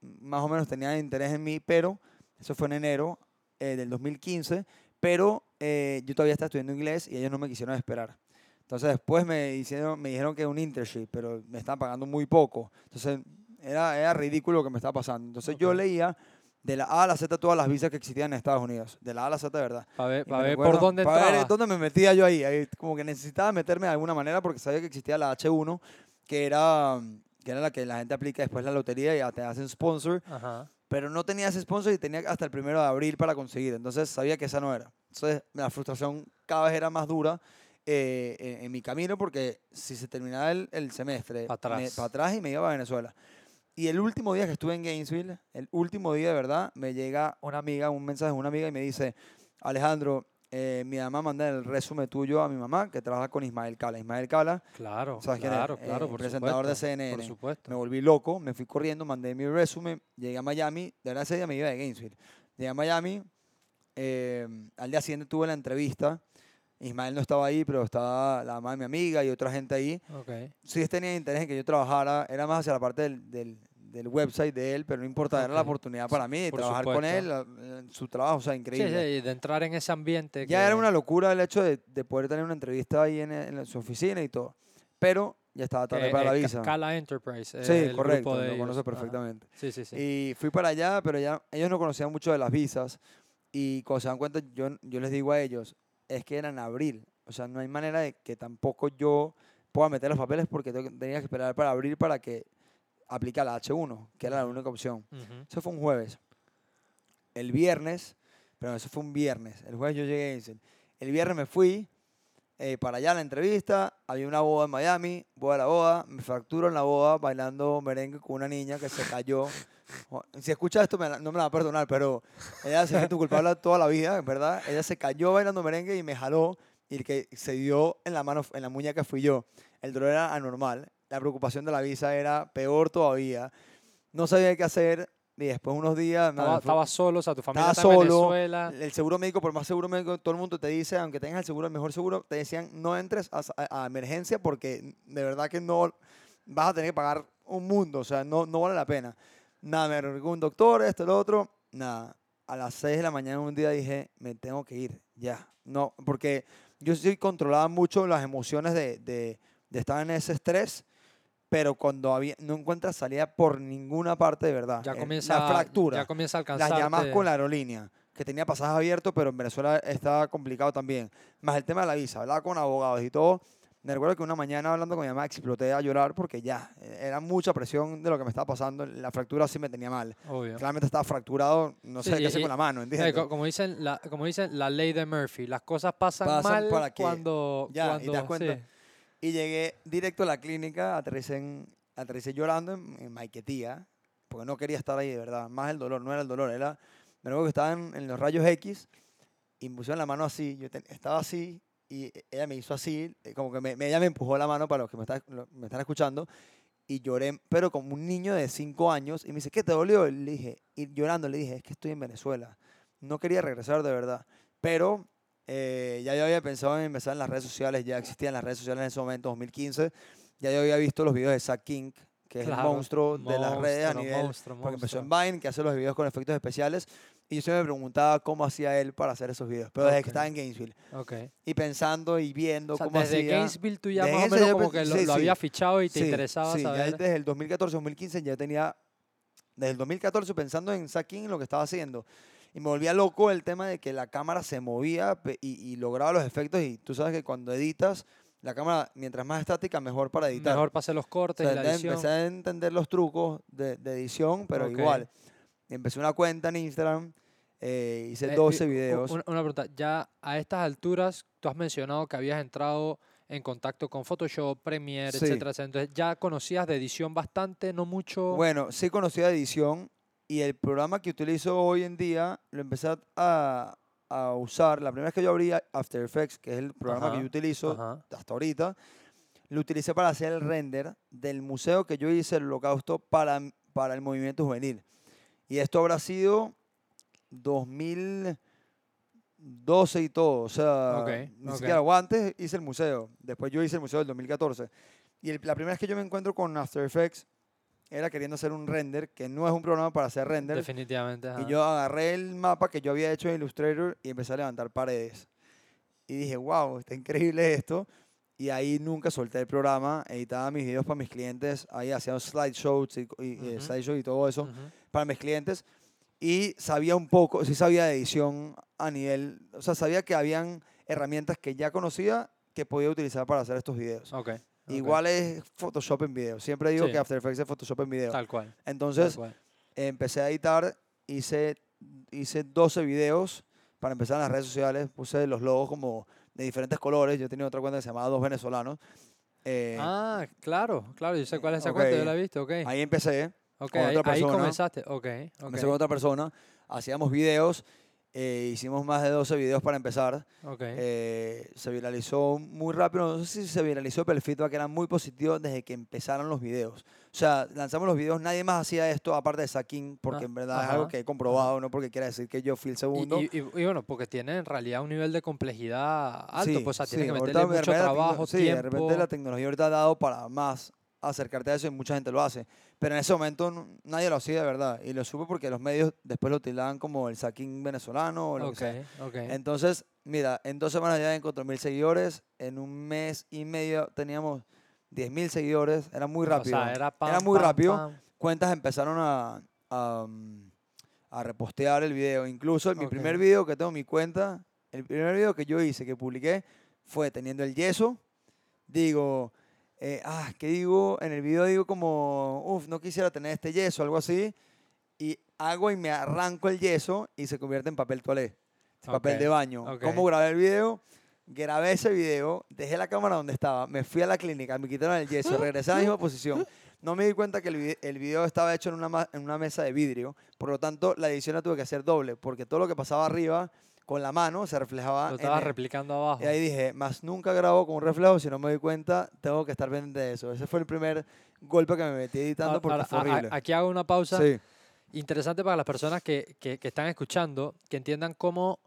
mm, más o menos tenía interés en mí, pero eso fue en enero eh, del 2015, pero eh, yo todavía estaba estudiando inglés y ellos no me quisieron esperar. Entonces después me, hicieron, me dijeron que un internship, pero me estaban pagando muy poco. Entonces era, era ridículo lo que me estaba pasando. Entonces yo Ok. leía de la A a la Z todas las visas que existían en Estados Unidos. De la A a la Z, de verdad. Para ver, me ver recuerdo- por dónde pa' ver entraba. dónde me metía yo ahí, ahí. Como que necesitaba meterme de alguna manera porque sabía que existía la H1, que era, que era la que la gente aplica después la lotería y ya te hacen sponsor. Ajá. Pero no tenía ese sponsor y tenía hasta el primero de abril para conseguir. Entonces sabía que esa no era. Entonces la frustración cada vez era más dura eh, en, en mi camino porque si se terminaba el, el semestre, Pa' atrás. para atrás y me iba a Venezuela. Y el último día que estuve en Gainesville, el último día de verdad, me llega una amiga, un mensaje de una amiga y me dice, Alejandro, eh, mi mamá manda el resumen tuyo a mi mamá que trabaja con Ismael Cala. Ismael Cala, Claro, ¿Sabes quién es? claro, Eh, claro, el por presentador de supuesto, CNN. Por supuesto. me volví loco, me fui corriendo, mandé mi resumen, llegué a Miami, de verdad ese día me iba de Gainesville. Llegué a Miami, eh, al día siguiente tuve la entrevista, Ismael no estaba ahí, pero estaba la mamá de mi amiga y otra gente ahí. Ok. Sí tenía interés en que yo trabajara, era más hacia la parte del, del, del website de él, pero no importa, era la oportunidad para mí de Por trabajar con supuesto. él, la- en su trabajo, o sea, Sí, increíble. sí, y de entrar en ese ambiente. Ya que- era una locura el hecho de, de poder tener una entrevista ahí en, en su oficina y todo, pero ya estaba tarde que, para la eh, Ca- visa. Cala Enterprise. eh, Sí, el correcto, grupo de lo ellos. conoce perfectamente. Sí, sí, sí. Y fui para allá, pero ya ellos no conocían mucho de las visas. Y cuando se dan cuenta, yo, yo les digo a ellos, es que era en abril. O sea, no hay manera de que tampoco yo pueda meter los papeles porque tenía que esperar para abril para que aplique la H1, que era la única opción. Ujú. Eso fue un jueves. El viernes, pero eso fue un viernes. El jueves yo llegué a Gainesville. El viernes me fui eh, para allá a la entrevista. Había una boda en Miami, boda de la boda. Me fracturo en la boda bailando merengue con una niña que se cayó. Si escucha esto, me la- no me la va a perdonar, pero ella se siente culpable toda la vida, verdad. Ella se cayó bailando merengue y me jaló. Y el que se dio en la mano, en la muñeca fui yo. El dolor era anormal. La preocupación de la visa era peor todavía. No sabía qué hacer. Y después unos días... nada, Estaba, fue- estaba solo, o sea, tu familia Estaba está en solo, Venezuela. el seguro médico, por más seguro médico, todo el mundo te dice, aunque tengas el seguro, el mejor seguro, te decían no entres a, a- a emergencia porque de verdad que no vas a tener que pagar un mundo, o sea, no, no vale la pena. Nada, me con un doctor, esto, lo otro, nada. A las 6 de la mañana un día dije, me tengo que ir, ya. No, porque yo sí controlaba mucho las emociones de, de, de estar en ese estrés, pero cuando había, no encuentras salida por ninguna parte de verdad. Ya Eh, comienza, la fractura ya comienza a las alcanzar. llamas con la aerolínea, que tenía pasajes abiertos, pero en Venezuela estaba complicado también. Más el tema de la visa, hablaba con abogados y todo. Me recuerdo que una mañana hablando con mi mamá exploté a llorar porque ya, eh, era mucha presión de lo que me estaba pasando. La fractura sí me tenía mal. Obvio. Claramente estaba fracturado, no Sí, sé qué y- hacer y- con la mano, Eh, como, dicen, la, como dicen, la ley de Murphy. Las cosas pasan, Pasan mal cuando... ya, y cuando te das cuenta. sí. Y llegué directo a la clínica, aterricé, en- aterricé llorando en, en Maiquetía, porque no quería estar ahí de verdad. Más el dolor, no era el dolor, era. Me recuerdo que estaban en los rayos X y me pusieron la mano así. Yo estaba así y ella me hizo así, eh, como que me, ella me empujó la mano para los que me, está- me están escuchando. Y lloré, pero como un niño de 5 años. Y me dice, ¿qué te dolió? Y le dije, y llorando le dije, es que estoy en Venezuela. No quería regresar de verdad. Pero eh, ya yo había pensado en empezar en las redes sociales, ya existían las redes sociales en ese momento, 2015. Ya yo había visto los videos de Zack King, que es el Claro, monstruo de las redes a monstruo, nivel. monstruo, porque empezó monstruo. en Vine, que hace los videos con efectos especiales. Y yo siempre me preguntaba cómo hacía él para hacer esos videos. Pero desde Ok. que estaba en Gainesville. Ok. Y pensando y viendo O sea, cómo desde hacía. Gainesville tú ya Desde más o menos como que lo, sí, lo había fichado y te Sí, interesaba sí, ya saber. desde el 2014, 2015 ya tenía, desde el 2014 pensando en Zack King, lo que estaba haciendo. Y me volvía loco el tema de que la cámara se movía y, y lograba los efectos. Y tú sabes que cuando editas, la cámara, mientras más estática, mejor para editar. Mejor pasé los O cortes sea, y la edición. empecé a entender los trucos de, de edición, pero igual. Empecé una cuenta en Instagram, eh, hice Eh, 12 y- u- videos. Una, una pregunta, ya a estas alturas tú has mencionado que habías entrado en contacto con Photoshop, Premiere, Sí. etcétera, etcétera. Entonces ya conocías de edición bastante, no mucho. Bueno, sí conocía edición y el programa que utilizo hoy en día lo empecé a, a usar. La primera vez que yo abrí After Effects, que es el programa que Ajá, yo utilizo Ajá. hasta ahorita, lo utilicé para hacer el render del museo que yo hice, el holocausto, para, para el movimiento juvenil. Y esto habrá sido 2012 y todo. O sea, Ok, ni ok. siquiera o antes hice el museo. Después yo hice el museo del 2014. Y el- la primera vez que yo me encuentro con After Effects era queriendo hacer un render, que no es un programa para hacer render. Definitivamente. ajá. Y yo agarré el mapa que yo había hecho en Illustrator y empecé a levantar paredes. Y dije, wow, está increíble esto. Y ahí nunca solté el programa, editaba mis videos para mis clientes, ahí hacía slideshows y, y, eh, Ujú. slideshows y todo eso Ujú. para mis clientes. y sabía un poco, sí sabía de edición a nivel, o sea, sabía que habían herramientas que ya conocía que podía utilizar para hacer estos videos. Ok. Ok. Igual es Photoshop en video. Siempre digo Sí. que After Effects es Photoshop en video. Tal cual. tal Entonces, cual. empecé a editar, hice, hice 12 videos para empezar en las redes sociales. Puse los logos como de diferentes colores. Yo tenía otra cuenta que se llamaba Dos Venezolanos. Eh, Ah, claro, claro, yo sé cuál es esa ok. cuenta, yo la he visto, ok. Ahí empecé. Ok, con ahí, otra ahí persona. comenzaste, ok. ok. Empecé con otra persona. Hacíamos videos. Eh, hicimos más de 12 videos para empezar. ok. Eh, se viralizó muy rápido. No sé si se viralizó, pero el feedback era muy positivo desde que empezaron los videos. O sea, lanzamos los videos, nadie más hacía esto aparte de Sakin, porque Ah, en verdad es ajá, algo que he comprobado, no porque quiera decir que yo fui el Y- segundo. Y, y- y bueno, porque tiene en realidad un nivel de complejidad alto, Sí, pues, o sea, tiene sí, que meterle mucho trabajo, sí, tiempo. de repente la tecnología ahorita ha dado para más acercarte a eso y mucha gente lo hace. Pero en ese momento no- nadie lo hacía de verdad. Y lo supe porque los medios después lo utilizaban como el Sakin venezolano o lo ok, que sea. ok. Entonces, mira, en dos semanas ya encontré mil seguidores. En un mes y medio teníamos 10 mil seguidores. Era muy rápido. O sea, era, pam, Era muy pam, rápido. pam. Cuentas empezaron a, a, mm, a repostear el video. Incluso en mi primer video que tengo en mi cuenta, el primer video que yo hice, que publiqué, fue teniendo el yeso. Digo, eh, ah, ¿qué digo? En el video digo como, uff, no quisiera tener este yeso, algo así. Y hago y me arranco el yeso y se convierte en papel toalé, papel Ok, de baño. ok. ¿Cómo grabé el video? Grabé ese video, dejé la cámara donde estaba, me fui a la clínica, me quitaron el yeso, regresé a la misma posición. No me di cuenta que el, vide- el video estaba hecho en una, en una mesa de vidrio, por lo tanto la edición la tuve que hacer doble, porque todo lo que pasaba arriba con la mano se reflejaba Lo en el- replicando abajo. y ahí dije, más nunca grabo con un reflejo, si no me doy cuenta, tengo que estar pendiente de eso. Ese fue el primer golpe que me metí editando Ahora- porque ahora, fue horrible. aquí hago una pausa. Sí, Interesante para las personas que, que- que están escuchando, que entiendan cómo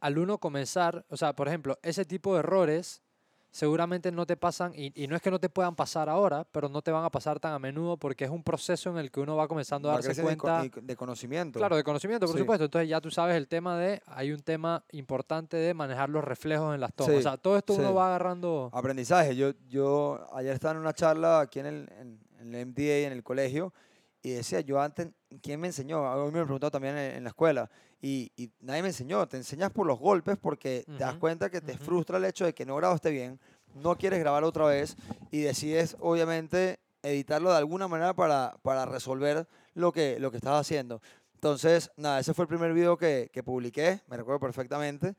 al uno comenzar, o sea, por ejemplo, ese tipo de errores seguramente no te pasan, y, y no es que no te puedan pasar ahora, pero no te van a pasar tan a menudo porque es un proceso en el que uno va comenzando a darse co- cuenta. y de conocimiento. Claro, de conocimiento, por Sí. supuesto. Entonces ya tú sabes el tema de, hay un tema importante de manejar los reflejos en las tomas. Sí, o sea, todo esto uno sí. va agarrando... Aprendizaje. Yo, yo ayer estaba en una charla aquí en el, en, en el MDA, en el colegio, y decía, yo antes, ¿quién me enseñó? A mí me lo preguntado también en, en la escuela, y, y nadie me enseñó. Te enseñas por los golpes porque te das cuenta que te ujú. frustra el hecho de que no grabaste bien, no quieres grabar otra vez, y decides, obviamente, editarlo de alguna manera para, para resolver lo que, lo que estás haciendo. Entonces, nada, ese fue el primer video que, que publiqué, me recuerdo perfectamente.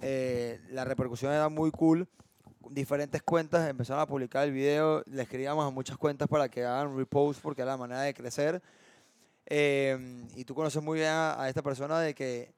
Eh, la repercusión era muy cool. Diferentes cuentas empezaron a publicar el video, le escribíamos a muchas cuentas para que hagan repost porque era la manera de crecer. Eh, y tú conoces muy bien a, a esta persona de que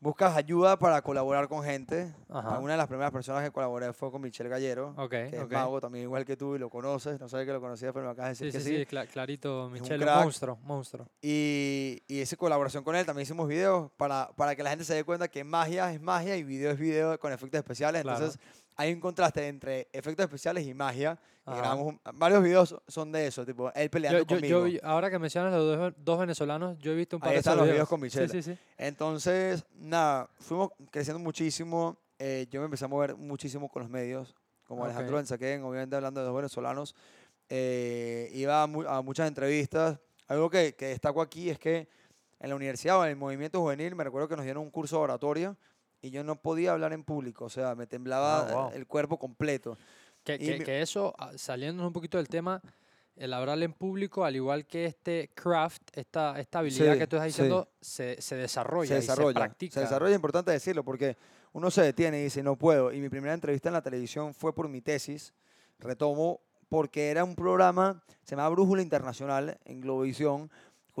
buscas ayuda para colaborar con gente. Ajá. Una de las primeras personas que colaboré fue con Michelle Gallero, Ok, que es ok. mago también igual que tú y lo conoces. No sabía que lo conocías, pero me acabas de Sí, decir sí, que sí, sí. cla- clarito, un Michelle, monstruo, monstruo. Y, y esa colaboración con él también hicimos videos para, para que la gente se dé cuenta que magia es magia y video es video con efectos especiales. Claro. Entonces hay un contraste entre efectos especiales y magia. Y grabamos un- varios videos son de eso, tipo él peleando Yo, yo, conmigo. yo ahora que mencionas los dos, dos venezolanos, yo he visto un par Ahí de están los videos con Sí, Michelle. sí, sí. Entonces, nada, fuimos creciendo muchísimo. eh, yo me empecé a mover muchísimo con los medios, como Ok. Alejandro Benzaquén, obviamente hablando de los venezolanos. eh, iba a, mu- a muchas entrevistas. Algo que, que destaco aquí es que en la universidad o en el movimiento juvenil, me recuerdo que nos dieron un curso de oratoria y yo no podía hablar en público, o sea, me temblaba Ah, wow. el cuerpo completo. Que, que, mi- que eso, ah, saliéndonos un poquito del tema, el hablar en público, al igual que este craft, esta, esta habilidad Sí, que tú estás sí. diciendo, se, se desarrolla se y se desarrolla. practica. Se desarrolla, es importante decirlo, porque uno se detiene y dice, no puedo. Y mi primera entrevista en la televisión fue por mi tesis, retomo, porque era un programa, se llama Brújula Internacional, en Globovisión,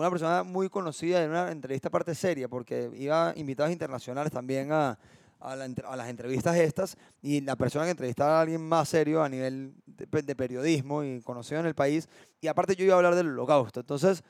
una persona muy conocida, en una entrevista aparte seria, porque iba invitados internacionales también a, a, la a las entrevistas estas, y la persona que entrevistaba a alguien más serio a nivel de, de periodismo y conocido en el país, y aparte yo iba a hablar del holocausto. Entonces,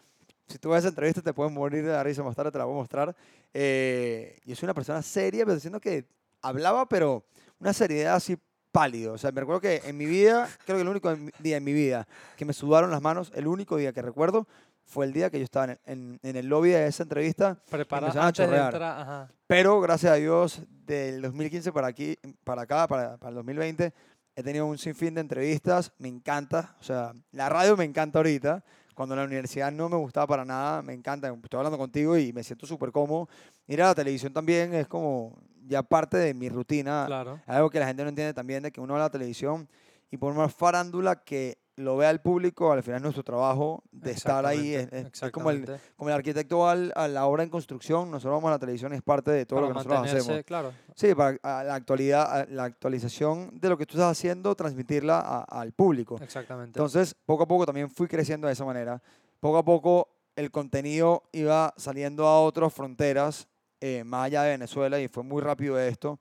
si tú ves esa entrevista te puedes morir de la risa más tarde, te la voy a mostrar. Eh, yo soy una persona seria, pero diciendo que hablaba, pero una seriedad así pálido. O sea, me recuerdo que en mi vida, creo que el único día en mi vida que me sudaron las manos, el único día que recuerdo, fue el día que yo estaba en, en- en el lobby de esa entrevista. Prepara- empezaron a chorrear. entrar, ajá. Pero gracias a Dios, del 2015 para aquí, para acá, para, para el 2020, he tenido un sinfín de entrevistas. Me encanta. O sea, la radio me encanta ahorita. cuando en la universidad no me gustaba para nada, me encanta, estoy hablando contigo y me siento súper cómodo. Ir a la televisión también es como ya parte de mi rutina, Claro. algo que la gente no entiende también, de que uno va a la televisión y por más farándula que lo vea el público, al final es nuestro trabajo de estar ahí. Es, Exactamente, es- es como, el, como el arquitecto va al- a la obra en construcción, nosotros vamos a la televisión y es parte de todo lo que nosotros hacemos. Claro. Sí, para a la actualidad, a la actualización de lo que tú estás haciendo, transmitirla a- al público. Exactamente. Entonces, poco a poco también fui creciendo de esa manera. Poco a poco el contenido iba saliendo a otras fronteras, eh, más allá de Venezuela, y fue muy rápido esto,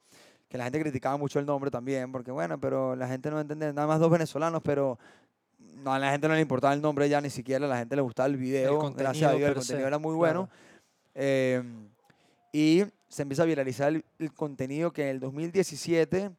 que la gente criticaba mucho el nombre también, porque bueno, pero la gente no entiende, nada más dos venezolanos, pero no, a la gente no le importaba el nombre ya ni siquiera, a la gente le gustaba el video, gracias a Dios, el contenido era muy claro. bueno. Eh, y se empieza a viralizar el, el contenido que en el 2017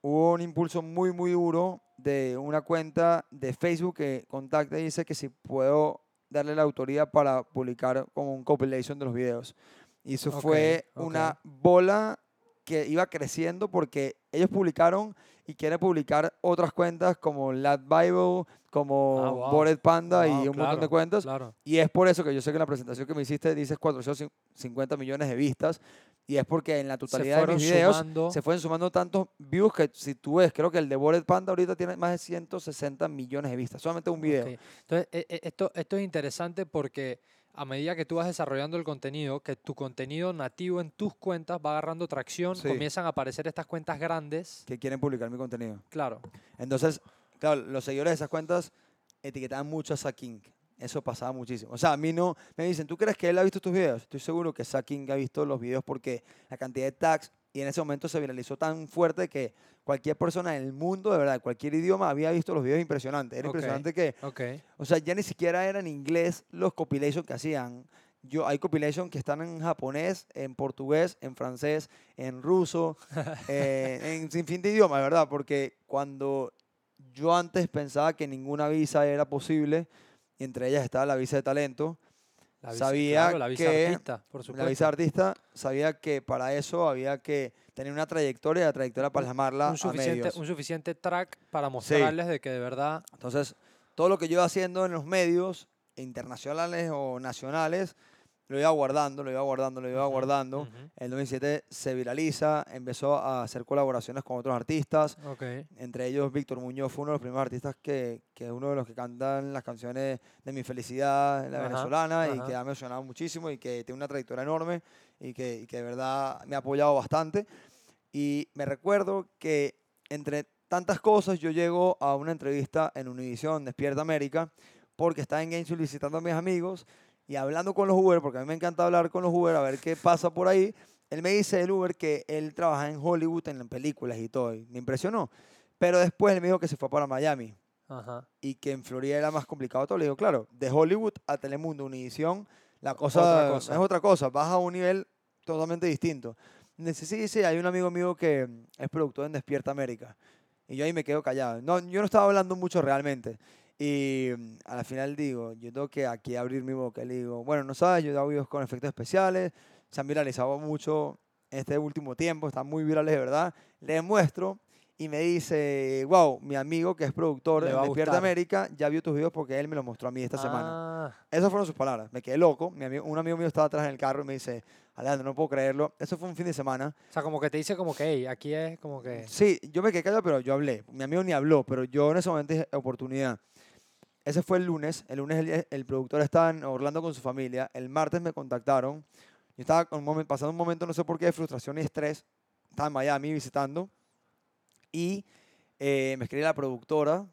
hubo un impulso muy, muy duro de una cuenta de Facebook que contacta y dice que si puedo darle la autoría para publicar como un compilation de los videos. Y eso Ok, fue ok. una bola que iba creciendo porque ellos publicaron y quieren publicar otras cuentas como Lad Bible, como Ah, wow. Bored Panda y Wow, un montón de cuentas. Claro. Y es por eso que yo sé que en la presentación que me hiciste dices 450 millones de vistas. Y es porque en la totalidad de mis videos sumando. se fueron sumando tantos views que si tú ves, creo que el de Bored Panda ahorita tiene más de 160 millones de vistas. Solamente un video. Entonces, e- e- esto, esto es interesante porque a medida que tú vas desarrollando el contenido, que tu contenido nativo en tus cuentas va agarrando tracción, Sí. comienzan a aparecer estas cuentas grandes. Que quieren publicar mi contenido. Claro. Entonces, claro, los seguidores de esas cuentas etiquetaban mucho a Saking. Eso pasaba muchísimo. O sea, a mí no. Me dicen, ¿tú crees que él ha visto tus videos? Estoy seguro que Saking ha visto los videos porque la cantidad de tags y en ese momento se viralizó tan fuerte que cualquier persona en el mundo, de verdad, cualquier idioma, había visto los videos impresionantes. Era Ok. impresionante que, Ok. o sea, ya ni siquiera era en inglés los compilations que hacían. Yo, hay compilations que están en japonés, en portugués, en francés, en ruso, eh, en sin fin de idiomas, ¿verdad? Porque cuando yo antes pensaba que ninguna visa era posible, y entre ellas estaba la visa de talento, La visa, Sabía claro, la visa que artista, por supuesto. la visa artista, sabía que para eso había que tener una trayectoria, la trayectoria para llamarla un a suficiente, medios. un suficiente track para mostrarles de que de verdad Entonces, todo lo que yo iba haciendo en los medios internacionales o nacionales, lo iba guardando, lo iba guardando, lo iba Ujú, guardando. ujú. El 2007 se viraliza, empezó a hacer colaboraciones con otros artistas, Ok. entre ellos Víctor Muñoz fue uno de los primeros artistas que, que es uno de los que cantan las canciones de Mi Felicidad, la Ajá, venezolana, y que ha mencionado muchísimo y que tiene una trayectoria enorme y que, y que de verdad me ha apoyado bastante. Y me recuerdo que entre tantas cosas yo llego a una entrevista en Univision, Despierta América, porque estaba en Gainesville visitando a mis amigos y hablando con los Uber, porque a mí me encanta hablar con los Uber, a ver qué pasa por ahí. Él me dice el Uber que él trabaja en Hollywood, en películas y todo, y me impresionó. Pero después él me dijo que se fue para Miami Ajá. y que en Florida era más complicado todo. Le digo, claro, de Hollywood a Telemundo, Univision, la cosa, Otra cosa. es otra cosa, vas a un nivel totalmente distinto. Dice, sí, sí, hay un amigo mío que es productor en Despierta América. Y yo ahí me quedo callado. No, yo no estaba hablando mucho realmente. Y mm, a la final digo, yo tengo que aquí abrir mi boca. Le digo, bueno, no sabes, yo hago videos con efectos especiales, se han viralizado mucho en este último tiempo, están muy virales de verdad. Le muestro y me dice, wow, mi amigo que es productor de Despierta. América ya vio tus videos porque él me los mostró a mí esta semana. Ah, Esas fueron sus palabras. Me quedé loco. Mi amigo, un amigo mío estaba atrás en el carro y me dice, Alejandro, no puedo creerlo. Eso fue un fin de semana. o sea, como que te dice como que, hey, aquí es como que... Sí, yo me quedé callado, pero yo hablé. Mi amigo ni habló, pero yo en ese momento dije, oportunidad. Ese fue el lunes. El lunes el, el productor estaba en Orlando con su familia. El martes me contactaron. Yo estaba un momen- pasando un momento, no sé por qué, de frustración y estrés. Estaba en Miami visitando. Y eh, me escribe la productora.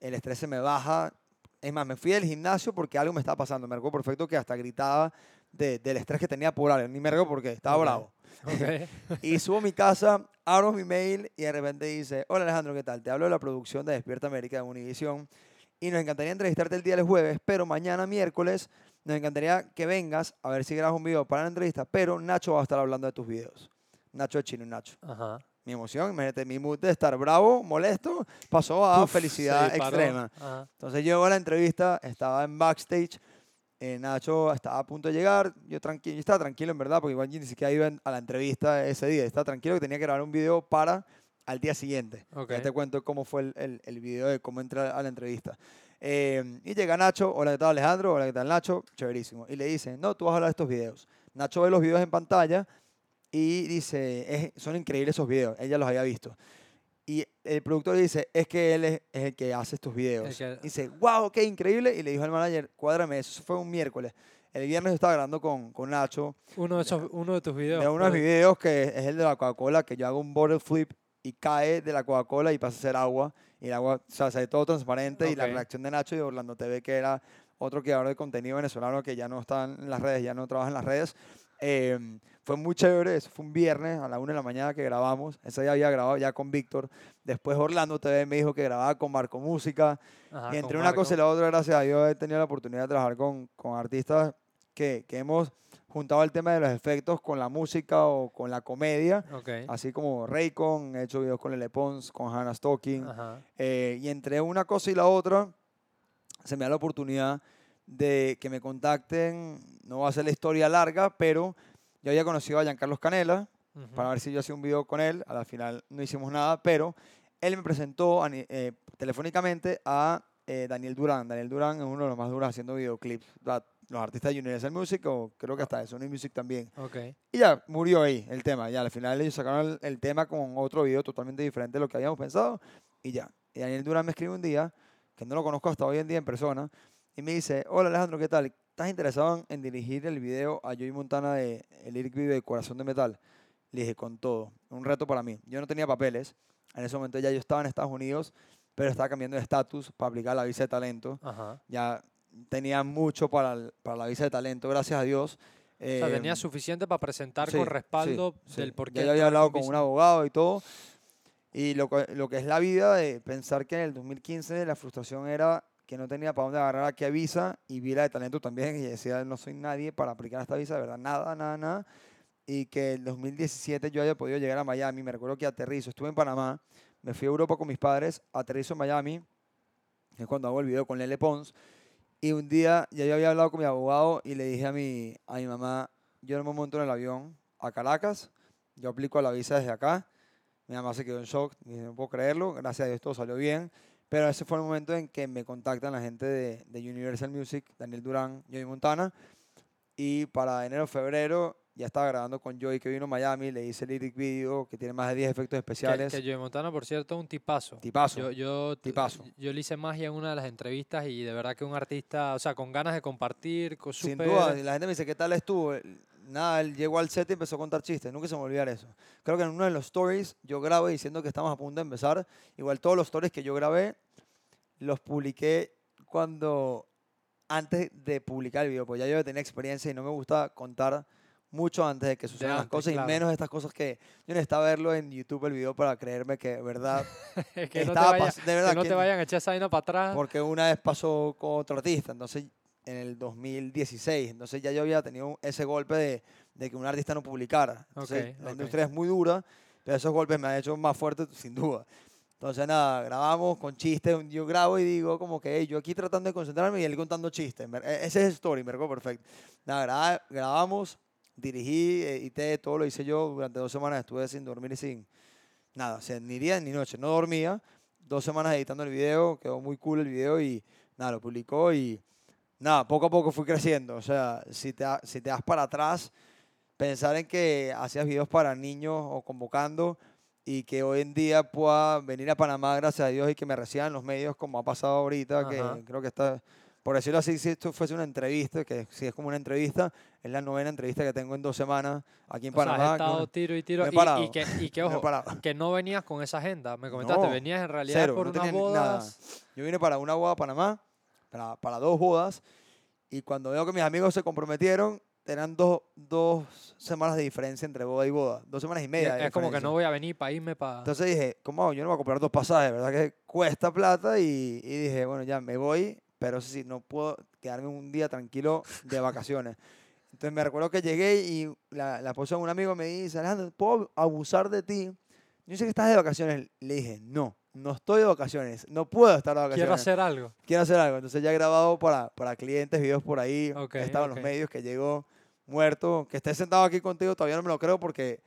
El estrés se me baja. Es más, me fui del gimnasio porque algo me estaba pasando. Me recuerdo perfecto que hasta gritaba de- del estrés que tenía por algo. Ni me recuerdo por qué. Estaba Ok. bravo. Ok. Y subo a mi casa, abro mi mail y de repente dice, hola Alejandro, ¿qué tal? Te hablo de la producción de Despierta América de Univision y nos encantaría entrevistarte el día del jueves, pero mañana miércoles nos encantaría que vengas a ver si grabas un video para la entrevista, pero Nacho va a estar hablando de tus videos. Nacho de Chino y Nacho. Ajá. Mi emoción, imagínate, mi mood de estar bravo, molesto, pasó a Uf, felicidad extrema. Ajá. Entonces llego a la entrevista, estaba en backstage, eh, Nacho estaba a punto de llegar, yo, tranquilo, estaba tranquilo en verdad, porque igual ni siquiera iba a la entrevista ese día, estaba tranquilo que tenía que grabar un video para al día siguiente. Ok. Ya te cuento cómo fue el, el, el video de cómo entré a la entrevista. Eh, y llega Nacho, hola, ¿qué tal Alejandro? Hola, ¿qué tal Nacho? Chéverísimo. Y le dice, no, tú vas a hablar de estos videos. Nacho ve los videos en pantalla y dice, "Es- son increíbles esos videos. Ella los había visto. Y el productor dice, es que él es, es el que hace estos videos. que- Dice, wow, qué increíble. Y le dijo al manager, cuádrame eso. Fue un miércoles. El viernes yo estaba grabando con, con Nacho Uno de, esos, uno de tus videos. de unos videos que es el de la Coca-Cola, que yo hago un bottle flip y cae de la Coca-Cola y pasa a ser agua. Y el agua, o sea, se ve todo transparente. Y la reacción de Nacho y Orlando TV, que era otro creador de contenido venezolano que ya no está en las redes, ya no trabaja en las redes. eh, fue muy chévere, eso fue un viernes a la una de la mañana que grabamos. Ese día había grabado ya con Víctor. Después Orlando TV me dijo que grababa con Marco Música. Ajá, y entre una cosa y Marco. la otra, gracias a Dios, he tenido la oportunidad de trabajar con, con artistas que, que hemos juntado el tema de los efectos con la música o con la comedia, Ok. así como Raycon, he hecho videos con Lele Pons, con Hannah Stocking, eh, y entre una cosa y la otra, se me da la oportunidad de que me contacten, no va a ser la historia larga, pero yo había conocido a Giancarlos Canela, ujú. para ver si yo hacía un video con él. A la final no hicimos nada, pero él me presentó eh, telefónicamente a eh, Daniel Durán. Daniel Durán es uno de los más duros haciendo videoclips. Los artistas de Universal Music, o creo que hasta de Sony Music también. Ok. Y ya, murió ahí el tema. Ya, al final ellos sacaron el, el tema con otro video totalmente diferente de lo que habíamos pensado. Y ya. Y Daniel Durán me escribe un día, que no lo conozco hasta hoy en día en persona, y me dice, hola Alejandro, ¿qué tal? ¿Estás interesado en, en dirigir el video a Joey Montana de el lyric video de Corazón de Metal? Le dije, con todo. Un reto para mí. Yo no tenía papeles. En ese momento ya yo estaba en Estados Unidos, pero estaba cambiando de estatus para aplicar la visa de talento. Ajá. Ya tenía mucho para, el- para la visa de talento, gracias a Dios. O sea, Eh, tenía suficiente para presentar sí, con respaldo sí. del por qué. Ya yo había hablado con un abogado y todo. Y lo, lo que es la vida de pensar que en el 2015 la frustración era que no tenía para dónde agarrar a visa y vi la de talento también y decía no soy nadie para aplicar esta visa, de verdad, nada, nada, nada. Y que el 2017 yo haya podido llegar a Miami, me recuerdo que aterrizo, estuve en Panamá, me fui a Europa con mis padres, aterrizo en Miami, es cuando hago el video con Lele Pons, y un día ya yo había hablado con mi abogado y le dije a mi, a mi mamá, yo no me monto en el avión a Caracas, yo aplico la visa desde acá. Mi mamá se quedó en shock, dije, no puedo creerlo, gracias a Dios todo salió bien. Pero ese fue el momento en que me contactan la gente de, de Universal Music, Daniel Durán, Joey Montana. Y para enero, febrero, ya estaba grabando con Joey que vino a Miami, le hice el lyric video que tiene más de 10 efectos Que, especiales. que Joey Montana, por cierto, es un tipazo. Tipazo. Yo, yo, tipazo. yo le hice magia en una de las entrevistas y de verdad que un artista, o sea, con ganas de compartir, con Sin duda, la gente me dice, ¿qué tal estuvo? Nada, él llegó al set y empezó a contar chistes. Nunca se me olvidar eso. Creo que en uno de los stories yo grabé diciendo que estamos a punto de empezar. Igual todos los stories que yo grabé los publiqué cuando, antes de publicar el video, pues ya yo tenía experiencia y no me gusta contar mucho antes de que sucedan las cosas claro. y menos estas cosas que yo necesitaba verlo en YouTube el video para creerme que verdad que, no vaya- de verdad que no que- te vayan a echar esa vaina para atrás. porque una vez pasó con otro artista, entonces en el 2016, entonces ya yo había tenido ese golpe de, de que un artista no publicara. Entonces, Ok, la ok. industria es muy dura, pero esos golpes me han hecho más fuerte sin duda. Entonces nada, grabamos con chistes, yo grabo y digo como que "Hey, yo aquí tratando de concentrarme y él contando chistes. E- Ese es el story, me recuerdo perfecto. Nada, gra- grabamos, dirigí, edité, todo lo hice yo durante dos semanas, estuve sin dormir y sin nada, o sea, ni día ni noche, no dormía. Dos semanas editando el video, quedó muy cool el video y nada, lo publicó y nada, poco a poco fui creciendo. O sea, si te, si te das para atrás, pensar en que hacías videos para niños o convocando y que hoy en día pueda venir a Panamá, gracias a Dios, y que me reciban los medios como ha pasado ahorita, Ajá. que creo que está, por decirlo así, si esto fuese una entrevista, que si es como una entrevista, es la novena entrevista que tengo en dos semanas aquí en O sea, has Panamá. que estado tiro y tiro. no he y- y, parado. que, y que, ojo, parado. que no venías con esa agenda. Me comentaste, No, venías en realidad cero, por no unas ni nada. bodas. Yo vine para una boda a Panamá, para, para dos bodas, y cuando veo que mis amigos se comprometieron, eran dos, dos semanas de diferencia entre boda y boda. Dos semanas y y media. de es como que no voy a venir para irme para... Entonces dije, ¿cómo hago? Yo no voy a comprar dos pasajes, ¿verdad? Que cuesta plata. Y, y dije, bueno, ya me voy, pero eso sí, no puedo quedarme un día tranquilo de vacaciones. Entonces me recuerdo que llegué y la, la esposa de un amigo me dice, Alejandro, ¿puedo abusar de ti? Yo sé que estás de vacaciones. Le dije, no, no estoy de vacaciones, no puedo estar de vacaciones. Quiero hacer algo. Quiero hacer algo. Entonces ya he grabado para, para clientes videos por ahí. Ok, he estado en ok. los medios, que llegó muerto. Que esté sentado aquí contigo todavía no me lo creo porque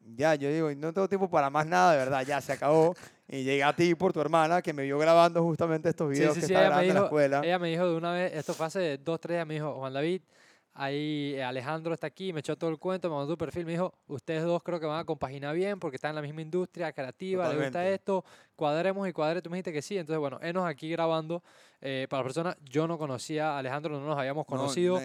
ya, yo digo, no tengo tiempo para más nada, de verdad, ya se acabó. Y llegué a ti por tu hermana que me vio grabando justamente estos videos que está ella me grabando en la escuela. Ella me dijo de una vez, esto fue hace dos, tres me dijo, Juan David, ahí eh, Alejandro está aquí, me echó todo el cuento, me mandó tu perfil, me dijo, ustedes dos creo que van a compaginar bien porque están en la misma industria creativa, les gusta esto, cuadremos y cuadre, tú me dijiste que sí, entonces bueno, enos aquí grabando, eh, para personas, yo no conocía a Alejandro, no nos habíamos No, conocido,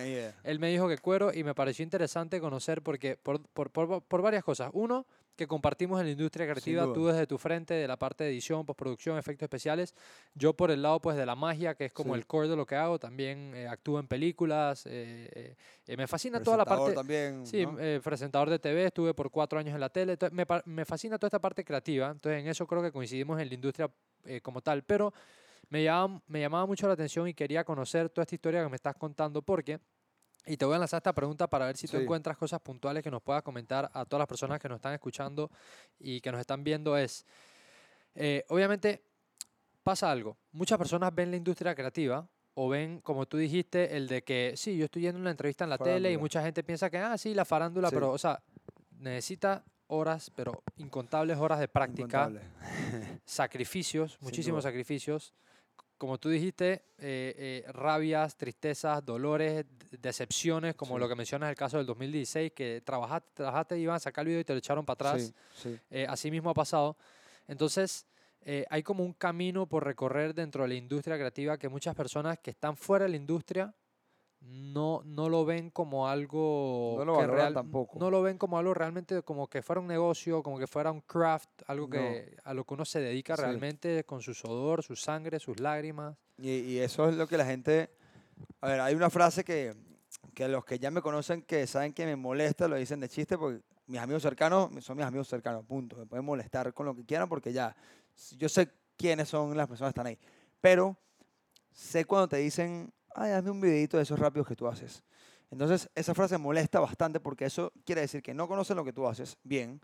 él me dijo que cuero y me pareció interesante conocer porque por, por, por, por varias cosas. Uno, que compartimos en la industria creativa, tú desde tu frente de la parte de edición, postproducción, efectos especiales, yo por el lado pues de la magia, que es como Sí. el core de lo que hago, también eh, actúo en películas, eh, eh, me fascina toda la parte... también, Sí, ¿no? presentador de TV, estuve por cuatro años en la tele, entonces me, fascina toda esta parte creativa, entonces en eso creo que coincidimos en la industria como tal, pero me llamaba, me llamaba mucho la atención y quería conocer toda esta historia que me estás contando porque, y te voy a lanzar esta pregunta para ver si tú Sí. encuentras cosas puntuales que nos puedas comentar a todas las personas que nos están escuchando y que nos están viendo es, eh, obviamente pasa algo, muchas personas ven la industria creativa o ven, como tú dijiste, el de que sí, yo estoy yendo a una entrevista en la tele y Farándula. mucha gente piensa que, ah, sí, la farándula, Sí. pero, o sea, necesita horas, pero incontables horas de práctica, sacrificios, muchísimos sacrificios. Como tú dijiste, eh, eh, rabias, tristezas, dolores, decepciones, como Sí. lo que mencionas el caso del 2016, que trabajaste, trabajaste, iban a sacar el video y te lo echaron para atrás. Sí, sí. Eh, así mismo ha pasado. Entonces, hay como un camino por recorrer dentro de la industria creativa que muchas personas que están fuera de la industria no, no lo ven como algo No lo que real- tampoco. no lo ven como algo realmente como que fuera un negocio, como que fuera un craft, algo No. que a lo que uno se dedica Sí. realmente con su sudor, su sangre, sus lágrimas. Y, y eso es lo que la gente... A ver, hay una frase que, que los que ya me conocen, que saben que me molesta, lo dicen de chiste, porque mis amigos cercanos son mis amigos cercanos, punto. Me pueden molestar con lo que quieran porque ya, yo sé quiénes son las personas que están ahí. Pero sé cuando te dicen, ay, hazme un videito de esos rápidos que tú haces. Entonces, esa frase molesta bastante porque eso quiere decir que no conocen lo que tú haces bien,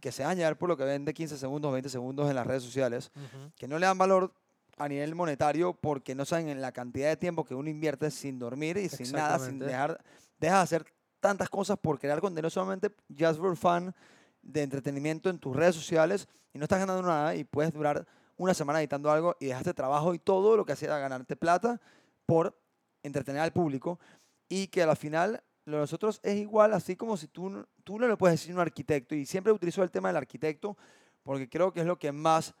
que se van a llevar por lo que ven de 15 segundos, 20 segundos en las redes sociales, Ujú. que no le dan valor a nivel monetario porque no saben en la cantidad de tiempo que uno invierte sin dormir y sin nada, sin dejar, dejas de hacer tantas cosas por crear contenido solamente just for fun de entretenimiento en tus redes sociales y no estás ganando nada y puedes durar una semana editando algo y dejaste trabajo y todo lo que hacía era ganarte plata por entretener al público y que al final lo de nosotros es igual, así como si tú, no- tú no le puedes decir a un arquitecto y siempre utilizo el tema del arquitecto porque creo que es lo que más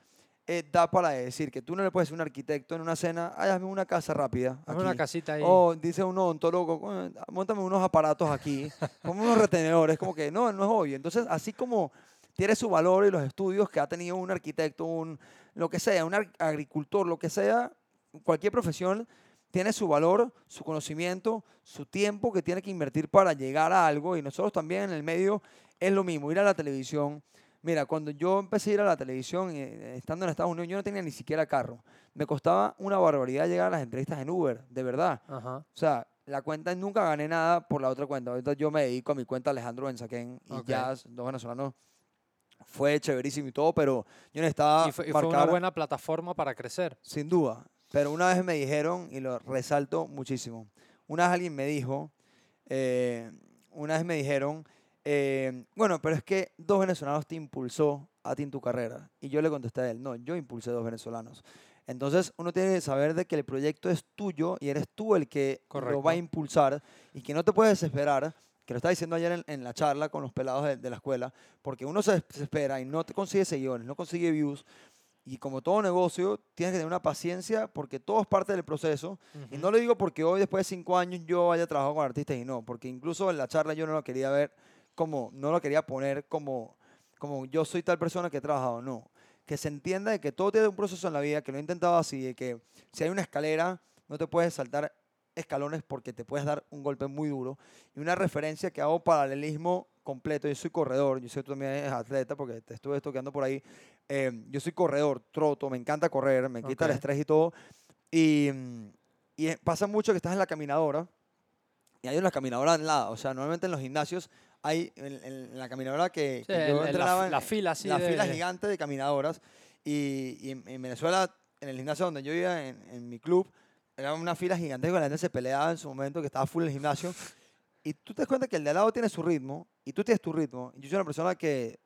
eh, da para decir que tú no le puedes decir a un arquitecto en una cena, ay, hazme una casa rápida. Hazme una aquí". casita ahí. O dice un odontólogo, "Coño, montame unos aparatos aquí, ponme unos retenedores, como que no, no es obvio. Entonces, así como tiene su valor y los estudios que ha tenido un arquitecto, un lo que sea, un agricultor, lo que sea, cualquier profesión tiene su valor, su conocimiento, su tiempo que tiene que invertir para llegar a algo y nosotros también en el medio es lo mismo, ir a la televisión. Mira, cuando yo empecé a ir a la televisión, eh, estando en Estados Unidos, yo no tenía ni siquiera carro. Me costaba una barbaridad llegar a las entrevistas en Uber, de verdad. Ajá. O sea, la cuenta nunca gané nada por la otra cuenta. Ahorita yo me dedico a mi cuenta Alejandro Benzaquén y ya dos venezolanos. Fue chéverísimo y todo, pero yo necesitaba Y fue, y fue una buena plataforma para crecer. sin duda. Pero una vez me dijeron, y lo resalto muchísimo, una vez alguien me dijo, eh, una vez me dijeron, eh, bueno, pero es que dos venezolanos te impulsó a ti en tu carrera. Y yo le contesté a él, no, yo impulsé dos venezolanos. Entonces uno tiene que saber de que el proyecto es tuyo y eres tú el que lo va a Correcto. impulsar y que no te puedes desesperar, que lo estaba diciendo ayer en, en la charla con los pelados de, de la escuela, porque uno se desespera y no te consigue seguidores, no consigue views. Y como todo negocio, tienes que tener una paciencia porque todo es parte del proceso. Y no lo digo porque hoy, después de cinco años, yo haya trabajado con artistas y no, porque incluso en la charla yo no lo quería ver como, no lo quería poner como, como yo soy tal persona que he trabajado, no. Que se entienda de que todo tiene un proceso en la vida, que lo he intentado así, de que si hay una escalera, no te puedes saltar escalones porque te puedes dar un golpe muy duro. Y una referencia que hago paralelismo completo, yo soy corredor, yo sé que tú también eres atleta porque te estuve toqueando por ahí. Eh, yo soy corredor, troto, me encanta correr, me quita el estrés y todo. Y, mm, y pasa mucho que estás en la caminadora y hay una caminadora al lado. O sea, normalmente en los gimnasios hay en, la caminadora que, Sí, que yo la, en- la fila así la de... fila gigante de caminadoras. Y, y en, en Venezuela, en el gimnasio donde yo iba, en, mi club, era una fila gigantesca, la gente se peleaba en su momento, que estaba full el gimnasio. Y tú te das cuenta que el de al lado tiene su ritmo y tú tienes tu ritmo. Yo soy una persona que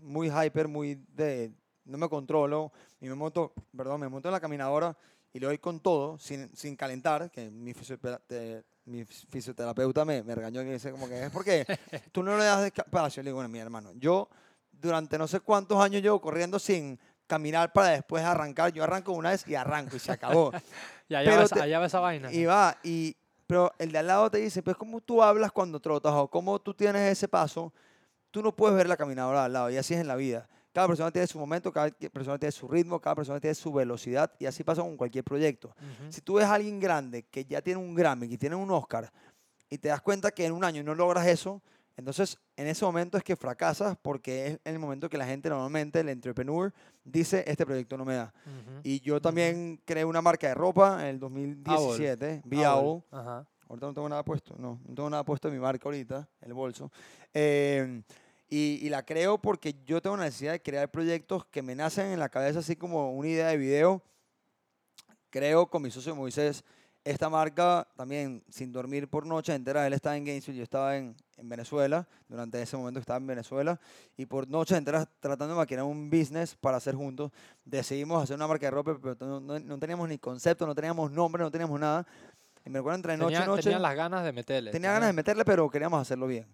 muy hyper, muy de, no me controlo, y me monto, perdón, me monto en la caminadora y le doy con todo, sin, sin calentar, que mi, fisiotera- te- mi fisioterapeuta me, me regañó y me dice como que es porque tú no le das espacio. Le digo, bueno, mi hermano, yo durante no sé cuántos años llevo corriendo sin caminar para después arrancar. Yo arranco una vez y arranco y se acabó. Y allá, Pero va, esa- te- allá va esa vaina. y va, y, pero el de al lado te dice, pues cómo tú hablas cuando trotas o cómo tú tienes ese paso, tú no puedes ver la caminadora de al lado y así es en la vida. Cada persona tiene su momento, cada persona tiene su ritmo, cada persona tiene su velocidad y así pasa con cualquier proyecto. Si tú ves a alguien grande que ya tiene un Grammy, que tiene un Oscar, y te das cuenta que en un año no logras eso, entonces en ese momento es que fracasas porque es el momento que la gente normalmente, el entrepreneur, dice, este proyecto no me da. Y yo también creé una marca de ropa en el 2017, Be Ah, Owl. bueno. Ajá. Ahorita no tengo nada puesto, no, no tengo nada puesto en mi marca ahorita, el bolso. Eh, y, y la creo porque yo tengo una necesidad de crear proyectos que me nacen en la cabeza así como una idea de video. Creo con mi socio Moisés esta marca también sin dormir por noche entera. Él estaba en Gainesville, yo estaba en, en Venezuela, durante ese momento estaba en Venezuela, y por noches enteras tratando de maquinar un business para hacer juntos. Decidimos hacer una marca de ropa, pero no, no- no teníamos ni concepto, no teníamos nombre, no teníamos nada. Y me recuerdo entre noche y noche. tenía las ganas de meterle. Tenía ganas de meterle, pero queríamos hacerlo bien.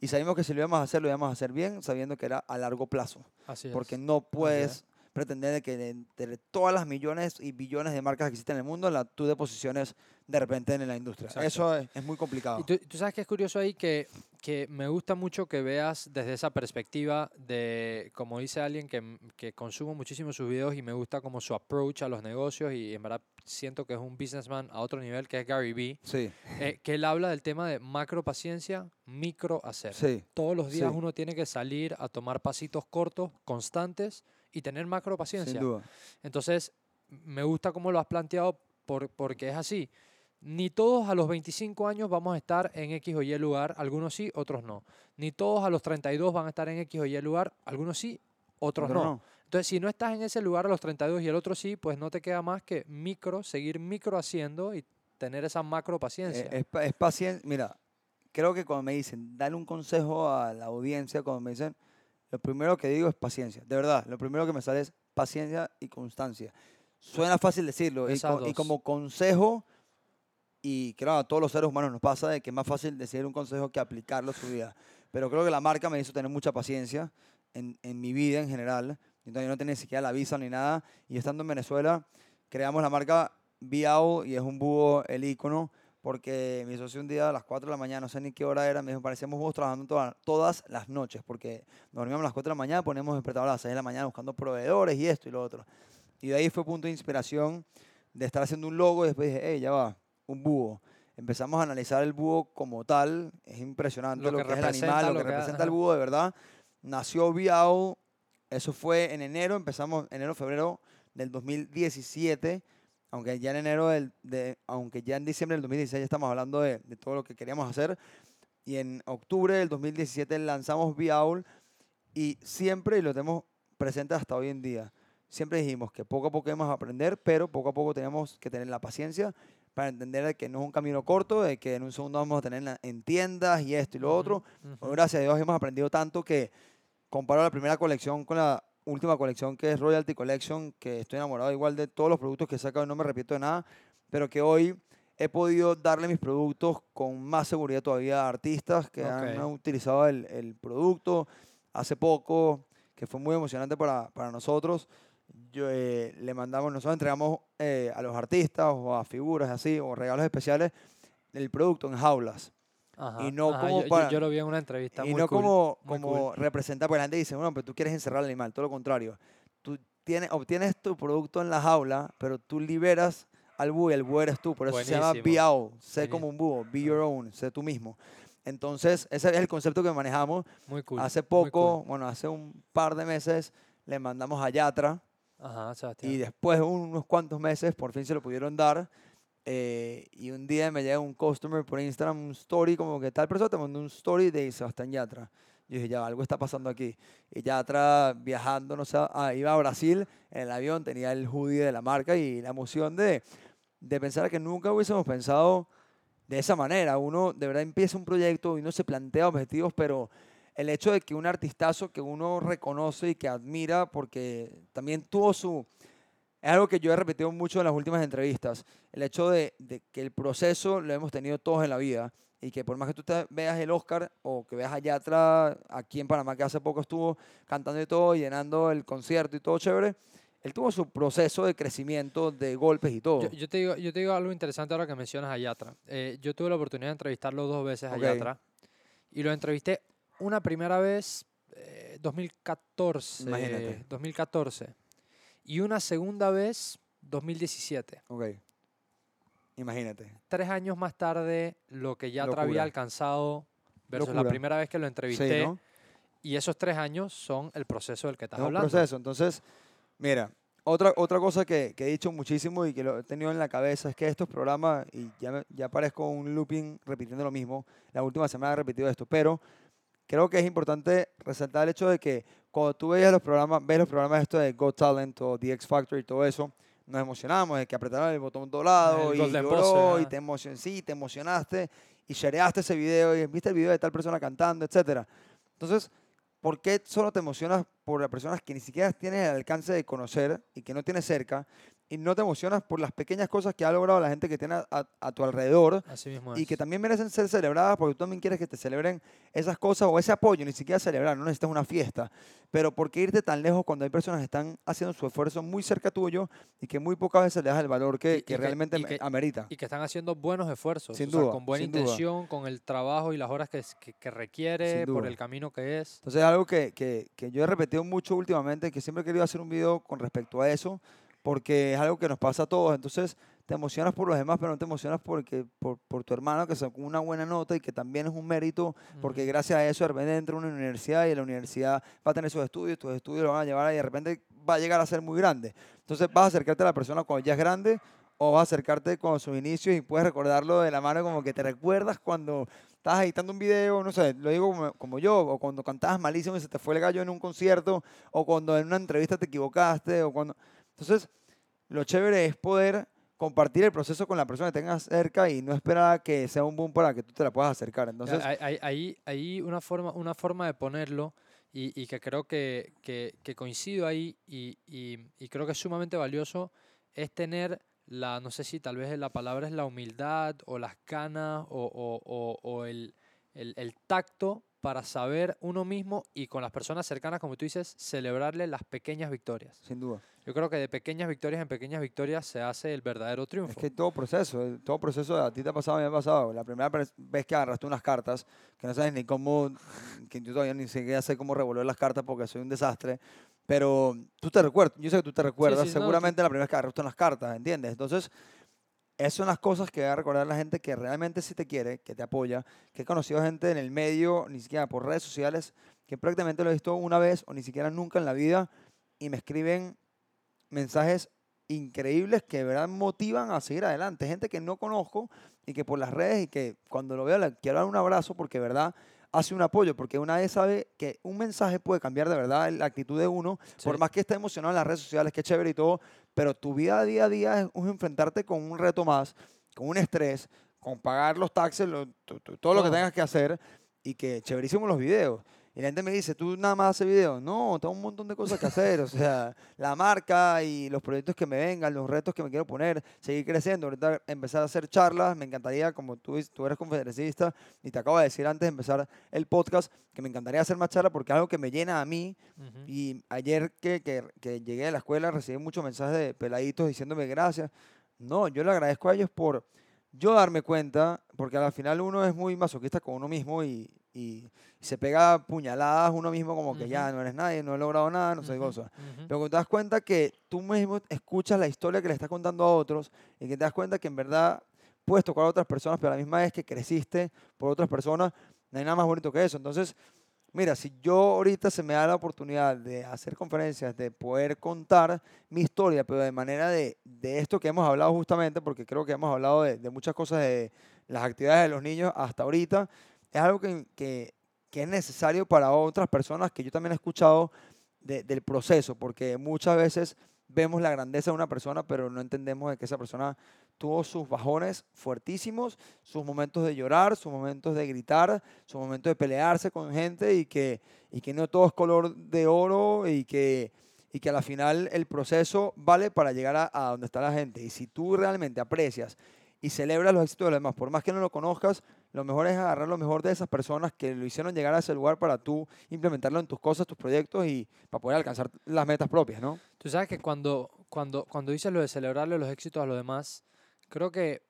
Y sabíamos que si lo íbamos a hacer, lo íbamos a hacer bien, sabiendo que era a largo plazo. Así es. Porque no puedes pretender de que de entre todas las millones y billones de marcas que existen en el mundo, la, tú de posiciones de repente en la industria. Exacto. Eso es, es muy complicado. Y tú, tú sabes que es curioso ahí que, que me gusta mucho que veas desde esa perspectiva de, como dice alguien que, que consumo muchísimo sus videos y me gusta como su approach a los negocios y en verdad siento que es un businessman a otro nivel que es Gary Vee, Sí, eh, que él habla del tema de macro paciencia, micro hacer. sí, Todos los días Sí. uno tiene que salir a tomar pasitos cortos, constantes y tener macro paciencia. sin duda. Entonces, me gusta cómo lo has planteado por- porque es así. Ni todos a los 25 años vamos a estar en X o Y lugar, algunos sí, otros no. Ni todos a los 32 van a estar en X o Y lugar, algunos sí, otros Otro no. Entonces, si no estás en ese lugar a los 32 y el otro sí, pues no te queda más que micro, seguir micro haciendo y tener esa macro paciencia. Eh, Es, es paciencia. Mira, creo que cuando me dicen, dale un consejo a la audiencia, cuando me dicen, lo primero que digo es paciencia. De verdad, lo primero que me sale es paciencia y constancia. Suena fácil decirlo. Y, co- como consejo, y creo a todos los seres humanos nos pasa de que es más fácil decir un consejo que aplicarlo a su vida. Pero creo que la marca me hizo tener mucha paciencia en, en mi vida en general. Entonces yo no tenía ni siquiera la visa ni nada. Y estando en Venezuela, creamos la marca Biao y es un búho el icono porque mi socio un día a las 4 de la mañana, no sé ni qué hora era, me dijo, parecíamos búhos trabajando toda- todas las noches, porque dormíamos a las 4 de la mañana, poníamos despertador a las 6 de la mañana buscando proveedores y esto y lo otro. Y de ahí fue punto de inspiración de estar haciendo un logo y después dije, hey, ya va, un búho. Empezamos a analizar el búho como tal, es impresionante Lo lo, que que, es el animal, lo lo que que- representa el búho de verdad. Nació Biao, eso fue en enero, empezamos enero, febrero del 2017 aunque ya en enero del, de, aunque ya en diciembre del 2016 ya estamos hablando de, de todo lo que queríamos hacer y en octubre del 2017 lanzamos Biaul y siempre lo tenemos presente hasta hoy en día siempre dijimos que poco a poco íbamos a aprender pero poco a poco tenemos que tener la paciencia para entender de que no es un camino corto de que en un segundo vamos a tener en, tiendas y esto y lo otro Ujú. Hoy, gracias a Dios hemos aprendido tanto que comparo la primera colección con la última colección que es Royalty Collection, que estoy enamorado igual de todos los productos que he sacado y no me repito de nada, pero que hoy he podido darle mis productos con más seguridad todavía a artistas que han, Ok. utilizado el, el producto hace poco, que fue muy emocionante para, para nosotros. Yo, eh, le mandamos, nosotros entregamos eh, a los artistas o a figuras así, o regalos especiales, el producto en jaulas. Ajá, y no ajá, como yo- para- yo lo vi en una entrevista. Y muy no cool, como, muy como representar, porque la gente dice, bueno, pero tú quieres encerrar al animal, todo lo contrario. Tú tienes, obtienes tu producto en la jaula, pero tú liberas al búho y el búho eres tú. Por eso se llama Buenísimo. be out, sé Buenísimo. como un búho, be your own, sé tú mismo. Entonces, ese es el concepto que manejamos. Muy cool. hace muy cool. poco, bueno, hace un par de meses, le mandamos a Yatra Ajá, y después de unos cuantos meses, por fin se lo pudieron dar. Eh, y un día me llega un customer por Instagram, un story, como que tal persona te mandó un story de Sebastián Yatra. Yo dije, ya, algo está pasando aquí. Y Yatra viajando, no sé, ah, iba a Brasil en el avión, tenía el hoodie de la marca y la emoción de, de pensar que nunca hubiésemos pensado de esa manera. Uno de verdad empieza un proyecto y uno se plantea objetivos, pero el hecho de que un artistazo que uno reconoce y que admira porque también tuvo su... Es algo que yo he repetido mucho en las últimas entrevistas, el hecho de, de que el proceso lo hemos tenido todos en la vida y que por más que tú te veas el Oscar o que veas a Yatra aquí en Panamá que hace poco estuvo cantando y todo, llenando el concierto y todo chévere, él tuvo su proceso de crecimiento, de golpes y todo. Yo, yo te digo, yo te digo algo interesante ahora que mencionas a Yatra. Eh, yo tuve la oportunidad de entrevistarlo dos veces a Ok. Yatra y lo entrevisté una primera vez eh, 2014, Imagínate. 2014 y una segunda vez 2017. Ok. Imagínate. Tres años más tarde, lo que Yatra Locura. había alcanzado versus la Locura. primera vez que lo Sí, entrevisté. ¿no? Y esos tres años son el proceso del que estás Es un hablando. proceso. Entonces, mira, otra, otra cosa que, que he dicho muchísimo y que lo he tenido en la cabeza es que estos programas, y ya, ya parezco un looping repitiendo lo mismo, la última semana he repetido esto, pero creo que es importante resaltar el hecho de que cuando tú veías los programas, ves los programas estos de Got Talent o The X Factor y todo eso, nos emocionamos de que apretaron el botón dorado El y lloró y te sí, te emocionaste y shareaste ese video y viste el video de tal persona cantando, etcétera. Entonces, ¿por qué solo te emocionas por las personas que ni siquiera tienes el alcance de conocer y que no tienes cerca? Y no te emocionas por las pequeñas cosas que ha logrado la gente que tiene a, a tu alrededor Así mismo y es. que también merecen ser celebradas porque tú también quieres que te celebren esas cosas o ese apoyo, ni siquiera celebrar, no necesitas una fiesta. Pero ¿por qué irte tan lejos cuando hay personas que están haciendo su esfuerzo muy cerca tuyo y que muy pocas veces le das el valor que, Y- y que que- realmente y que- amerita? y que están haciendo buenos esfuerzos, Sin o sea, duda, con buena sin duda. intención, con el trabajo y las horas que, que, requiere, por duda. el camino que es. Entonces es algo que, que, que yo he repetido mucho últimamente, que siempre he querido hacer un video con respecto a eso, porque es algo que nos pasa a todos. Entonces te emocionas por los demás, pero no te emocionas porque, por, por tu hermano que sacó una buena nota y que también es un mérito, porque gracias a eso de repente entra a una universidad y la universidad va a tener sus estudios, tus estudios lo van a llevar y de repente va a llegar a ser muy grande. Entonces vas a acercarte a la persona cuando ya es grande o vas a acercarte con sus inicios y puedes recordarlo de la mano como que te recuerdas cuando estabas editando un video, no sé, lo digo como, como yo, o cuando cantabas malísimo y se te fue el gallo en un concierto, o cuando en una entrevista te equivocaste, o cuando... Entonces, lo chévere es poder compartir el proceso con la persona que tengas cerca y no esperar a que sea un boom para que tú te la puedas acercar. Entonces, Hay- hay- ahí una, forma, una forma de ponerlo y, y que creo que, que- que coincido ahí y, y- y creo que es sumamente valioso es tener la, no sé si tal vez la palabra es la humildad o las ganas o, o- o- o el, el- el tacto para saber uno mismo y con las personas cercanas, como tú dices, celebrarle las pequeñas victorias. sin duda. Yo creo que de pequeñas victorias en pequeñas victorias se hace el verdadero triunfo. Es que todo proceso, eh, todo proceso a ti te ha pasado, a mí me ha pasado. La primera vez que agarraste unas cartas, que no sabes ni cómo, que yo todavía ni siquiera sé cómo revolver las cartas porque soy un desastre, pero tú te recuerdas, yo sé que tú te recuerdas sí, seguramente la primera vez que agarraste unas cartas, ¿entiendes? Entonces, esas son las cosas que va a recordar la gente que realmente sí te quiere, que te apoya, que he conocido gente en el medio, ni siquiera por redes sociales, que prácticamente lo he visto una vez o ni siquiera nunca en la vida y me escriben mensajes increíbles que de verdad motivan a seguir adelante. Gente que no conozco y que por las redes y que cuando lo veo le quiero dar un abrazo porque de verdad hace un apoyo, porque una vez sabe que un mensaje puede cambiar de verdad la actitud de uno, por más que esté emocionado en las redes sociales, que chévere y todo, pero tu vida día a día es enfrentarte con un reto más, con un estrés, con pagar los taxes, lo- to- to- todo lo que Todo. tengas que hacer y que chéverísimos los videos. Y la gente me dice, ¿tú nada más haces videos? No, tengo un montón de cosas que hacer. O sea, la marca y los proyectos que me vengan, los retos que me quiero poner, seguir creciendo. Ahorita empezar a hacer charlas. Me encantaría, como tú, tú eres conferencista y te acabo de decir antes de empezar el podcast, que me encantaría hacer más charlas porque es algo que me llena a mí. Y ayer que, que, que llegué a la escuela recibí muchos mensajes de peladitos diciéndome gracias. No, yo le agradezco a ellos por yo darme cuenta, porque al final uno es muy masoquista con uno mismo y, y se pega puñaladas uno mismo como que ya no eres nadie, no he logrado nada, no Ujú, cosa. ujú. Pero cuando te das cuenta que tú mismo escuchas la historia que le estás contando a otros y que te das cuenta que en verdad puedes tocar a otras personas, pero a la misma vez que creciste por otras personas, no hay nada más bonito que eso. Entonces, mira, si yo ahorita se me da la oportunidad de hacer conferencias, de poder contar mi historia, pero de manera de, de esto que hemos hablado justamente, porque creo que hemos hablado de, de muchas cosas de las actividades de los niños hasta ahorita, es algo que, que, que es necesario para otras personas que yo también he escuchado de- del proceso, porque muchas veces vemos la grandeza de una persona, pero no entendemos de que esa persona tuvo sus bajones fuertísimos, sus momentos de llorar, sus momentos de gritar, sus momentos de pelearse con gente y que, y que no todo es color de oro y que, y que a la final el proceso vale para llegar a donde está la gente. Y si tú realmente aprecias y celebras los éxitos de los demás, por más que no lo conozcas, lo mejor es agarrar lo mejor de esas personas que lo hicieron llegar a ese lugar para tú implementarlo en tus cosas, tus proyectos y para poder alcanzar las metas propias, ¿no? Tú sabes que cuando, cuando, cuando dices lo de celebrarle los éxitos a los demás, creo que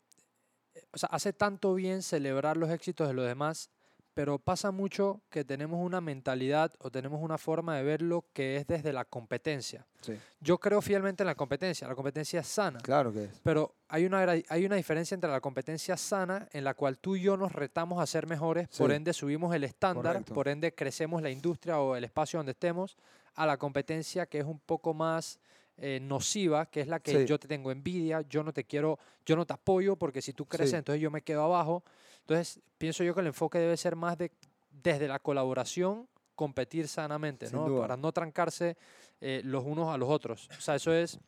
o sea, hace tanto bien celebrar los éxitos de los demás, pero pasa mucho que tenemos una mentalidad o tenemos una forma de verlo que es desde la competencia. Sí. Yo creo fielmente en la competencia, la competencia es sana. Claro que es. Pero hay una, hay una diferencia entre la competencia sana, en la cual tú y yo nos retamos a ser mejores, por ende subimos el estándar, Correcto. por ende crecemos la industria o el espacio donde estemos, a la competencia que es un poco más eh, nociva, que es la que Sí. yo te tengo envidia, yo no te quiero, yo no te apoyo, porque si tú creces, Sí. entonces yo me quedo abajo. Entonces, pienso yo que el enfoque debe ser más de desde la colaboración, competir sanamente, Sin ¿no? duda. Para no trancarse eh, los unos a los otros. O sea, eso es,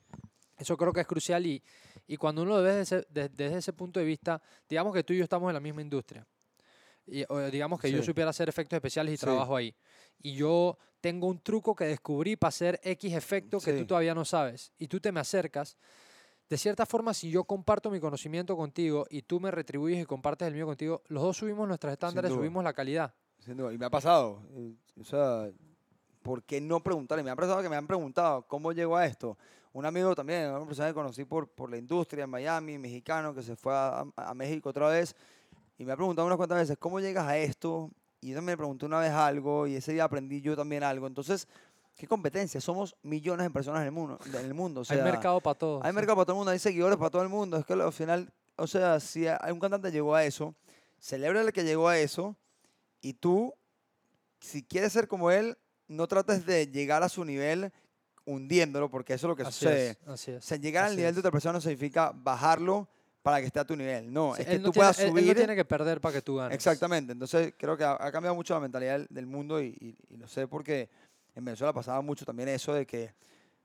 eso creo que es crucial y, y cuando uno lo ve desde desde ese punto de vista, digamos que tú y yo estamos en la misma industria. Y, digamos que yo supiera hacer efectos especiales y Sí. trabajo ahí. Y yo tengo un truco que descubrí para hacer X efecto que tú Sí. todavía no sabes. Y tú te me acercas. De cierta forma, si yo comparto mi conocimiento contigo y tú me retribuyes y compartes el mío contigo, los dos subimos nuestros estándares, subimos la calidad. Sin duda. Y me ha pasado. eh, O sea, ¿por qué no preguntar? Y me ha pasado que me han preguntado, ¿cómo llego a esto? Un amigo también, una persona que conocí por, por la industria en Miami, mexicano, que se fue a, a México otra vez, y me ha preguntado unas cuantas veces, ¿cómo llegas a esto? Y yo también me pregunté una vez algo, y ese día aprendí yo también algo. Entonces, ¿qué competencia? Somos millones de personas en el mundo. En el mundo o sea, hay mercado para todos. hay mercado para todo el mundo, hay seguidores para todo el mundo. Es que al final, o sea, si hay un cantante llegó a eso, celebra el que llegó a eso y tú, si quieres ser como él, no trates de llegar a su nivel hundiéndolo, porque eso es lo que Así sucede. es, así O es. sea, llegar al nivel es. de otra persona no significa bajarlo para que esté a tu nivel. No, Sí, es que él no tú tiene- puedas él- él subir. no tiene que perder para que tú ganes. Exactamente. Entonces, creo que ha, ha cambiado mucho la mentalidad del, del mundo y, y- y lo sé porque en Venezuela pasaba mucho también eso de que,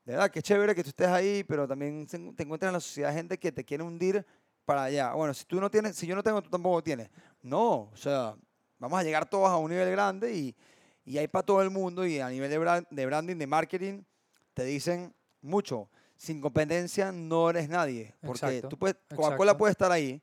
de verdad, que chévere que tú estés ahí, pero también se- te encuentras en la sociedad gente que te quiere hundir para allá. Bueno, si tú no tienes, si yo no tengo, tú tampoco tienes. No, o sea, vamos a llegar todos a un nivel grande y, y hay para todo el mundo y a nivel de, de branding, de marketing, te dicen mucho. Sin competencia no eres nadie. Porque Exacto, tú puedes, Coca-Cola puede estar ahí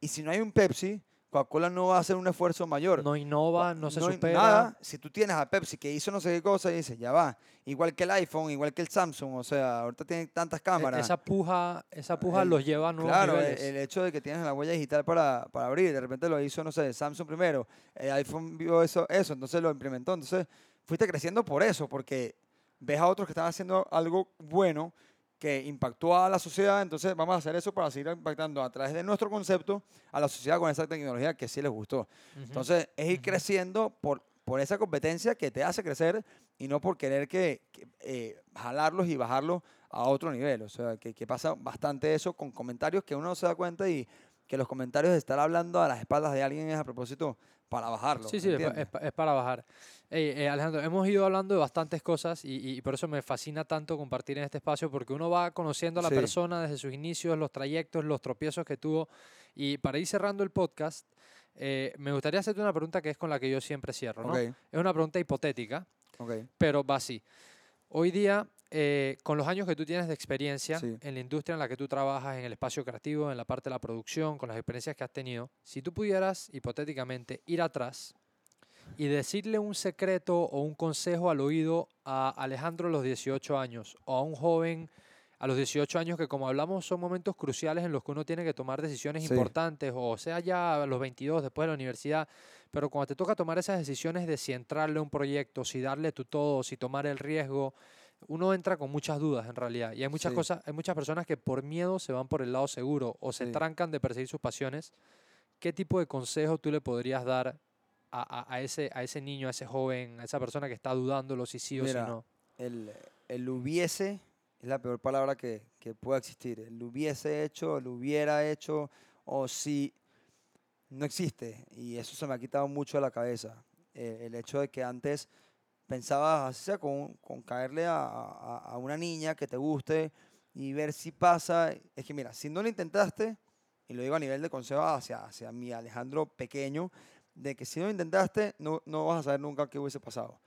y si no hay un Pepsi, Coca-Cola no va a hacer un esfuerzo mayor. No innova, no se hay supera. Nada, si tú tienes a Pepsi que hizo no sé qué cosa y dices, ya va, igual que el iPhone, igual que el Samsung, o sea, ahorita tienen tantas E- cámaras. Esa puja, esa puja El- los lleva a nuevos Claro, el, el hecho de que tienes la huella digital para, para abrir, de repente lo hizo, no sé, Samsung primero, el iPhone vio eso, eso, entonces lo implementó. Entonces, fuiste creciendo por eso, porque ves a otros que están haciendo algo bueno que impactó a la sociedad, entonces vamos a hacer eso para seguir impactando a través de nuestro concepto a la sociedad con esa tecnología que sí les gustó. Entonces, es ir creciendo por, por esa competencia que te hace crecer y no por querer que, que, eh, jalarlos y bajarlos a otro nivel. O sea, que, que pasa bastante eso con comentarios que uno no se da cuenta y que los comentarios de estar hablando a las espaldas de alguien es a propósito para bajarlo. Sí, sí, es, es pa- es para bajar. Ey, eh, Alejandro, hemos ido hablando de bastantes cosas y, y por eso me fascina tanto compartir en este espacio, porque uno va conociendo a la Sí. persona desde sus inicios, los trayectos, los tropiezos que tuvo. Y para ir cerrando el podcast, eh, me gustaría hacerte una pregunta que es con la que yo siempre cierro. ¿no? Ok, Es una pregunta hipotética, ok. pero va así. Hoy día, eh, con los años que tú tienes de experiencia Sí. en la industria en la que tú trabajas, en el espacio creativo, en la parte de la producción, con las experiencias que has tenido, si tú pudieras, hipotéticamente, ir atrás y decirle un secreto o un consejo al oído a Alejandro a los 18 años o a un joven a los 18 años que como hablamos son momentos cruciales en los que uno tiene que tomar decisiones Sí. importantes o sea ya a los 22 después de la universidad, pero cuando te toca tomar esas decisiones de si entrarle a un proyecto, si darle tu todo, si tomar el riesgo, uno entra con muchas dudas en realidad y hay muchas Sí. cosas, hay muchas personas que por miedo se van por el lado seguro o se Sí. trancan de perseguir sus pasiones. ¿Qué tipo de consejo tú le podrías dar a, a- a ese, a ese niño, a ese joven, a esa persona que está dudándolo si sí o Mira, si no? El, el hubiese es la peor palabra que, que pueda existir. El hubiese hecho, el hubiera hecho, o si no existe. Y eso se me ha quitado mucho de la cabeza. Eh, el hecho de que antes pensabas, así sea, con, con caerle a, a- una niña que te guste y ver si pasa. Es que mira, si no lo intentaste, y lo digo a nivel de consejo hacia, hacia mi Alejandro pequeño, de que si no lo intentaste, no, no vas a saber nunca qué hubiese pasado.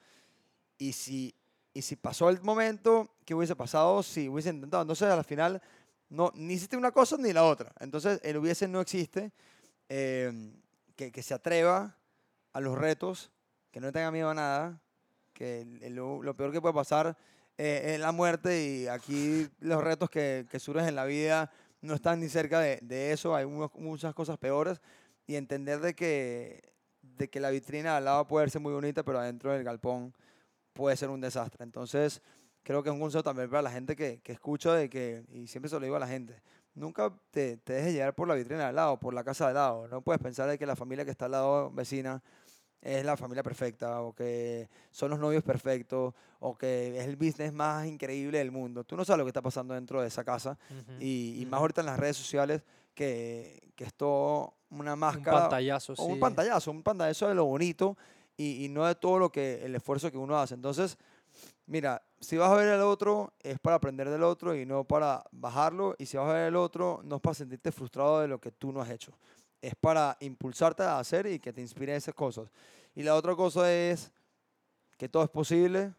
Y si, y si pasó el momento, ¿qué hubiese pasado si hubiese intentado? Entonces, al final, no, ni hiciste una cosa ni la otra. Entonces, el hubiese no existe. Eh, que, que, se atreva a los retos, que no tenga miedo a nada, que lo, lo peor que puede pasar eh, es la muerte y aquí los retos que, que, surgen en la vida no están ni cerca de, de eso, hay muchas cosas peores y entender de que, de que la vitrina al lado puede ser muy bonita, pero adentro del galpón puede ser un desastre. Entonces, creo que es un consejo también para la gente que, que escucha de que, y siempre se lo digo a la gente, nunca te, te dejes llevar por la vitrina al lado, por la casa al lado. No puedes pensar de que la familia que está al lado vecina es la familia perfecta o que son los novios perfectos o que es el business más increíble del mundo. Tú no sabes lo que está pasando dentro de esa casa uh -huh. y, y, más ahorita en las redes sociales que, que es todo una máscara. Un pantallazo, o sí. Un pantallazo, un pantallazo de lo bonito y, y, no de todo lo que el esfuerzo que uno hace. Entonces, mira, si vas a ver el otro es para aprender del otro y no para bajarlo y si vas a ver el otro no es para sentirte frustrado de lo que tú no has hecho es para impulsarte a hacer y que te inspire esas cosas. Y la otra cosa es que todo es posible,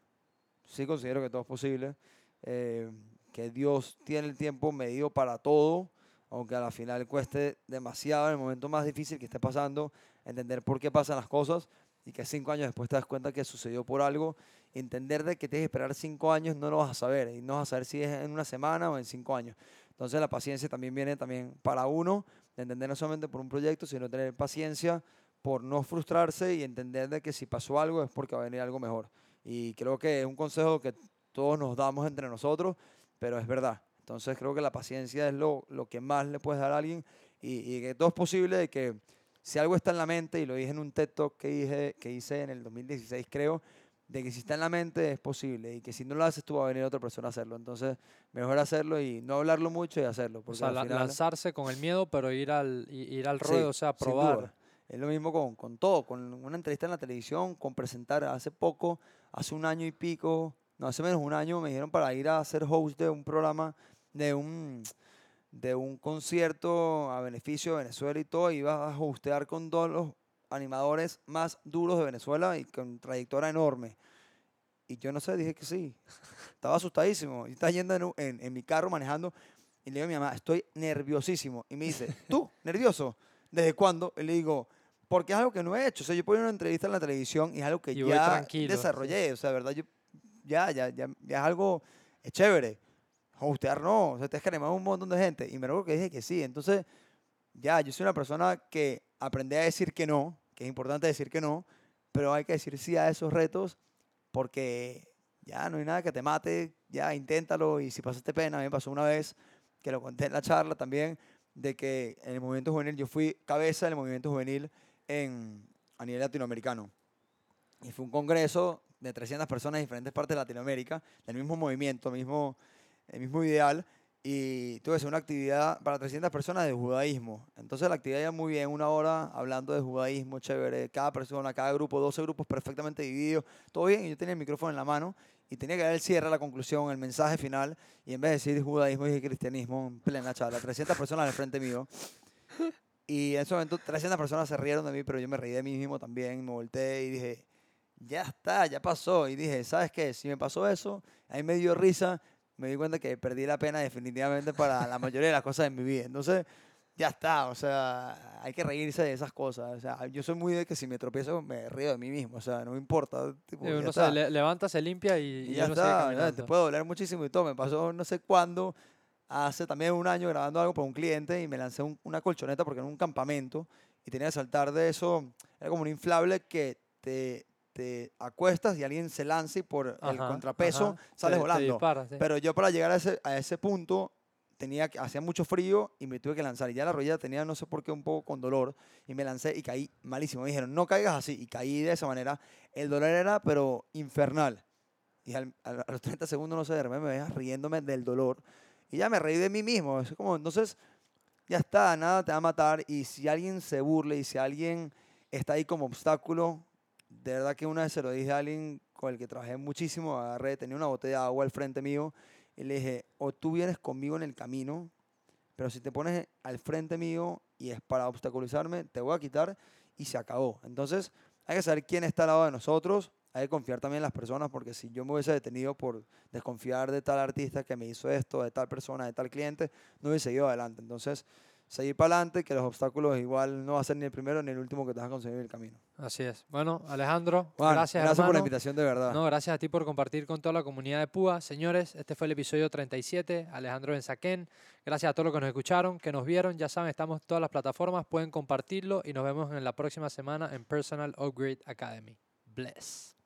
sí considero que todo es posible, eh, que Dios tiene el tiempo medido para todo, aunque a la final cueste demasiado en el momento más difícil que esté pasando, entender por qué pasan las cosas y que cinco años después te das cuenta que sucedió por algo, entender de que tienes que esperar cinco años no lo vas a saber y no vas a saber si es en una semana o en cinco años. Entonces la paciencia también viene también para uno, de entender no solamente por un proyecto, sino tener paciencia por no frustrarse y entender de que si pasó algo es porque va a venir algo mejor. Y creo que es un consejo que todos nos damos entre nosotros, pero es verdad. Entonces creo que la paciencia es lo, lo que más le puedes dar a alguien y, y, que todo es posible de que si algo está en la mente, y lo dije en un TED Talk que, dije, que hice en el 2016 creo, de que si está en la mente es posible y que si no lo haces tú va a venir otra persona a hacerlo. Entonces, mejor hacerlo y no hablarlo mucho y hacerlo. o sea, la, final, lanzarse con el miedo, pero ir al, ir al ruedo, sí, o sea, probar. Es lo mismo con, con todo, con una entrevista en la televisión, con presentar. Hace poco, hace un año y pico, no, hace menos un año, me dijeron para ir a ser host de un programa, de un, de un concierto a beneficio de Venezuela y todo. Iba a hostear con todos los animadores más duros de Venezuela y con trayectoria enorme. Y yo no sé, dije que sí. Estaba asustadísimo. Y estaba yendo en, en, en, mi carro manejando y le digo a mi mamá, estoy nerviosísimo. Y me dice, ¿tú, nervioso? ¿Desde cuándo? Y le digo, porque es algo que no he hecho. O sea, yo pongo una entrevista en la televisión y es algo que ya desarrollé. O sea, verdad, yo, ya, ya, ya, ya es algo es chévere. Hostear no. O sea, te has animado un montón de gente. Y me recuerdo que dije que sí. Entonces, ya, yo soy una persona que aprendí a decir que no, que es importante decir que no, pero hay que decir sí a esos retos porque ya no hay nada que te mate, ya inténtalo y si pasaste pena, a mí me pasó una vez que lo conté en la charla también, de que en el movimiento juvenil, yo fui cabeza del movimiento juvenil en, a nivel latinoamericano. Y fue un congreso de 300 personas de diferentes partes de Latinoamérica, del mismo movimiento, mismo, el mismo ideal, y tuve una actividad para 300 personas de judaísmo. Entonces la actividad ya muy bien, una hora hablando de judaísmo, chévere, cada persona, cada grupo, 12 grupos perfectamente divididos, todo bien, y yo tenía el micrófono en la mano y tenía que dar el cierre, la conclusión, el mensaje final, y en vez de decir judaísmo, dije cristianismo en plena charla, 300 personas al frente mío. Y en ese momento 300 personas se rieron de mí, pero yo me reí de mí mismo también, me volteé y dije, ya está, ya pasó. Y dije, ¿sabes qué? Si me pasó eso, a mí me dio risa, me di cuenta que perdí la pena definitivamente para la mayoría de las cosas de mi vida. Entonces, ya está, o sea, hay que reírse de esas cosas. O sea, yo soy muy de que si me tropiezo me río de mí mismo, o sea, no me importa. Tipo, sí, no sé, le, levanta, se limpia y, y ya, ya está. Te puede doler muchísimo y todo. Me pasó no sé cuándo, hace también un año grabando algo para un cliente y me lancé un, una colchoneta porque era un campamento y tenía que saltar de eso. Era como un inflable que te, te acuestas y alguien se lanza y por ajá, el contrapeso ajá. sales te, volando. Te dispara, sí. Pero yo para llegar a ese, a ese punto tenía que, hacía mucho frío y me tuve que lanzar. Y ya la rodilla tenía, no sé por qué, un poco con dolor. Y me lancé y caí malísimo. Me dijeron, no caigas así. Y caí de esa manera. El dolor era, pero infernal. Y al, a los 30 segundos, no sé, de repente me veía riéndome del dolor. Y ya me reí de mí mismo. Es como, entonces, ya está, nada te va a matar. Y si alguien se burla y si alguien está ahí como obstáculo, de verdad que una vez se lo dije a alguien con el que trabajé muchísimo, agarré, tenía una botella de agua al frente mío Y le dije, o tú vienes conmigo en el camino, pero si te pones al frente mío y es para obstaculizarme, te voy a quitar y se acabó. Entonces, hay que saber quién está al lado de nosotros, hay que confiar también en las personas, porque si yo me hubiese detenido por desconfiar de tal artista que me hizo esto, de tal persona, de tal cliente, no hubiese ido adelante. Entonces, seguir para adelante, que los obstáculos igual no va a ser ni el primero ni el último que te vas a conseguir el camino. Así es. Bueno, Alejandro, Juan, gracias, gracias por la invitación, de verdad. No, gracias a ti por compartir con toda la comunidad de Púa. Señores, este fue el episodio 37. Alejandro Benzaquén. Gracias a todos los que nos escucharon, que nos vieron. Ya saben, estamos en todas las plataformas. Pueden compartirlo y nos vemos en la próxima semana en Personal Upgrade Academy. Bless.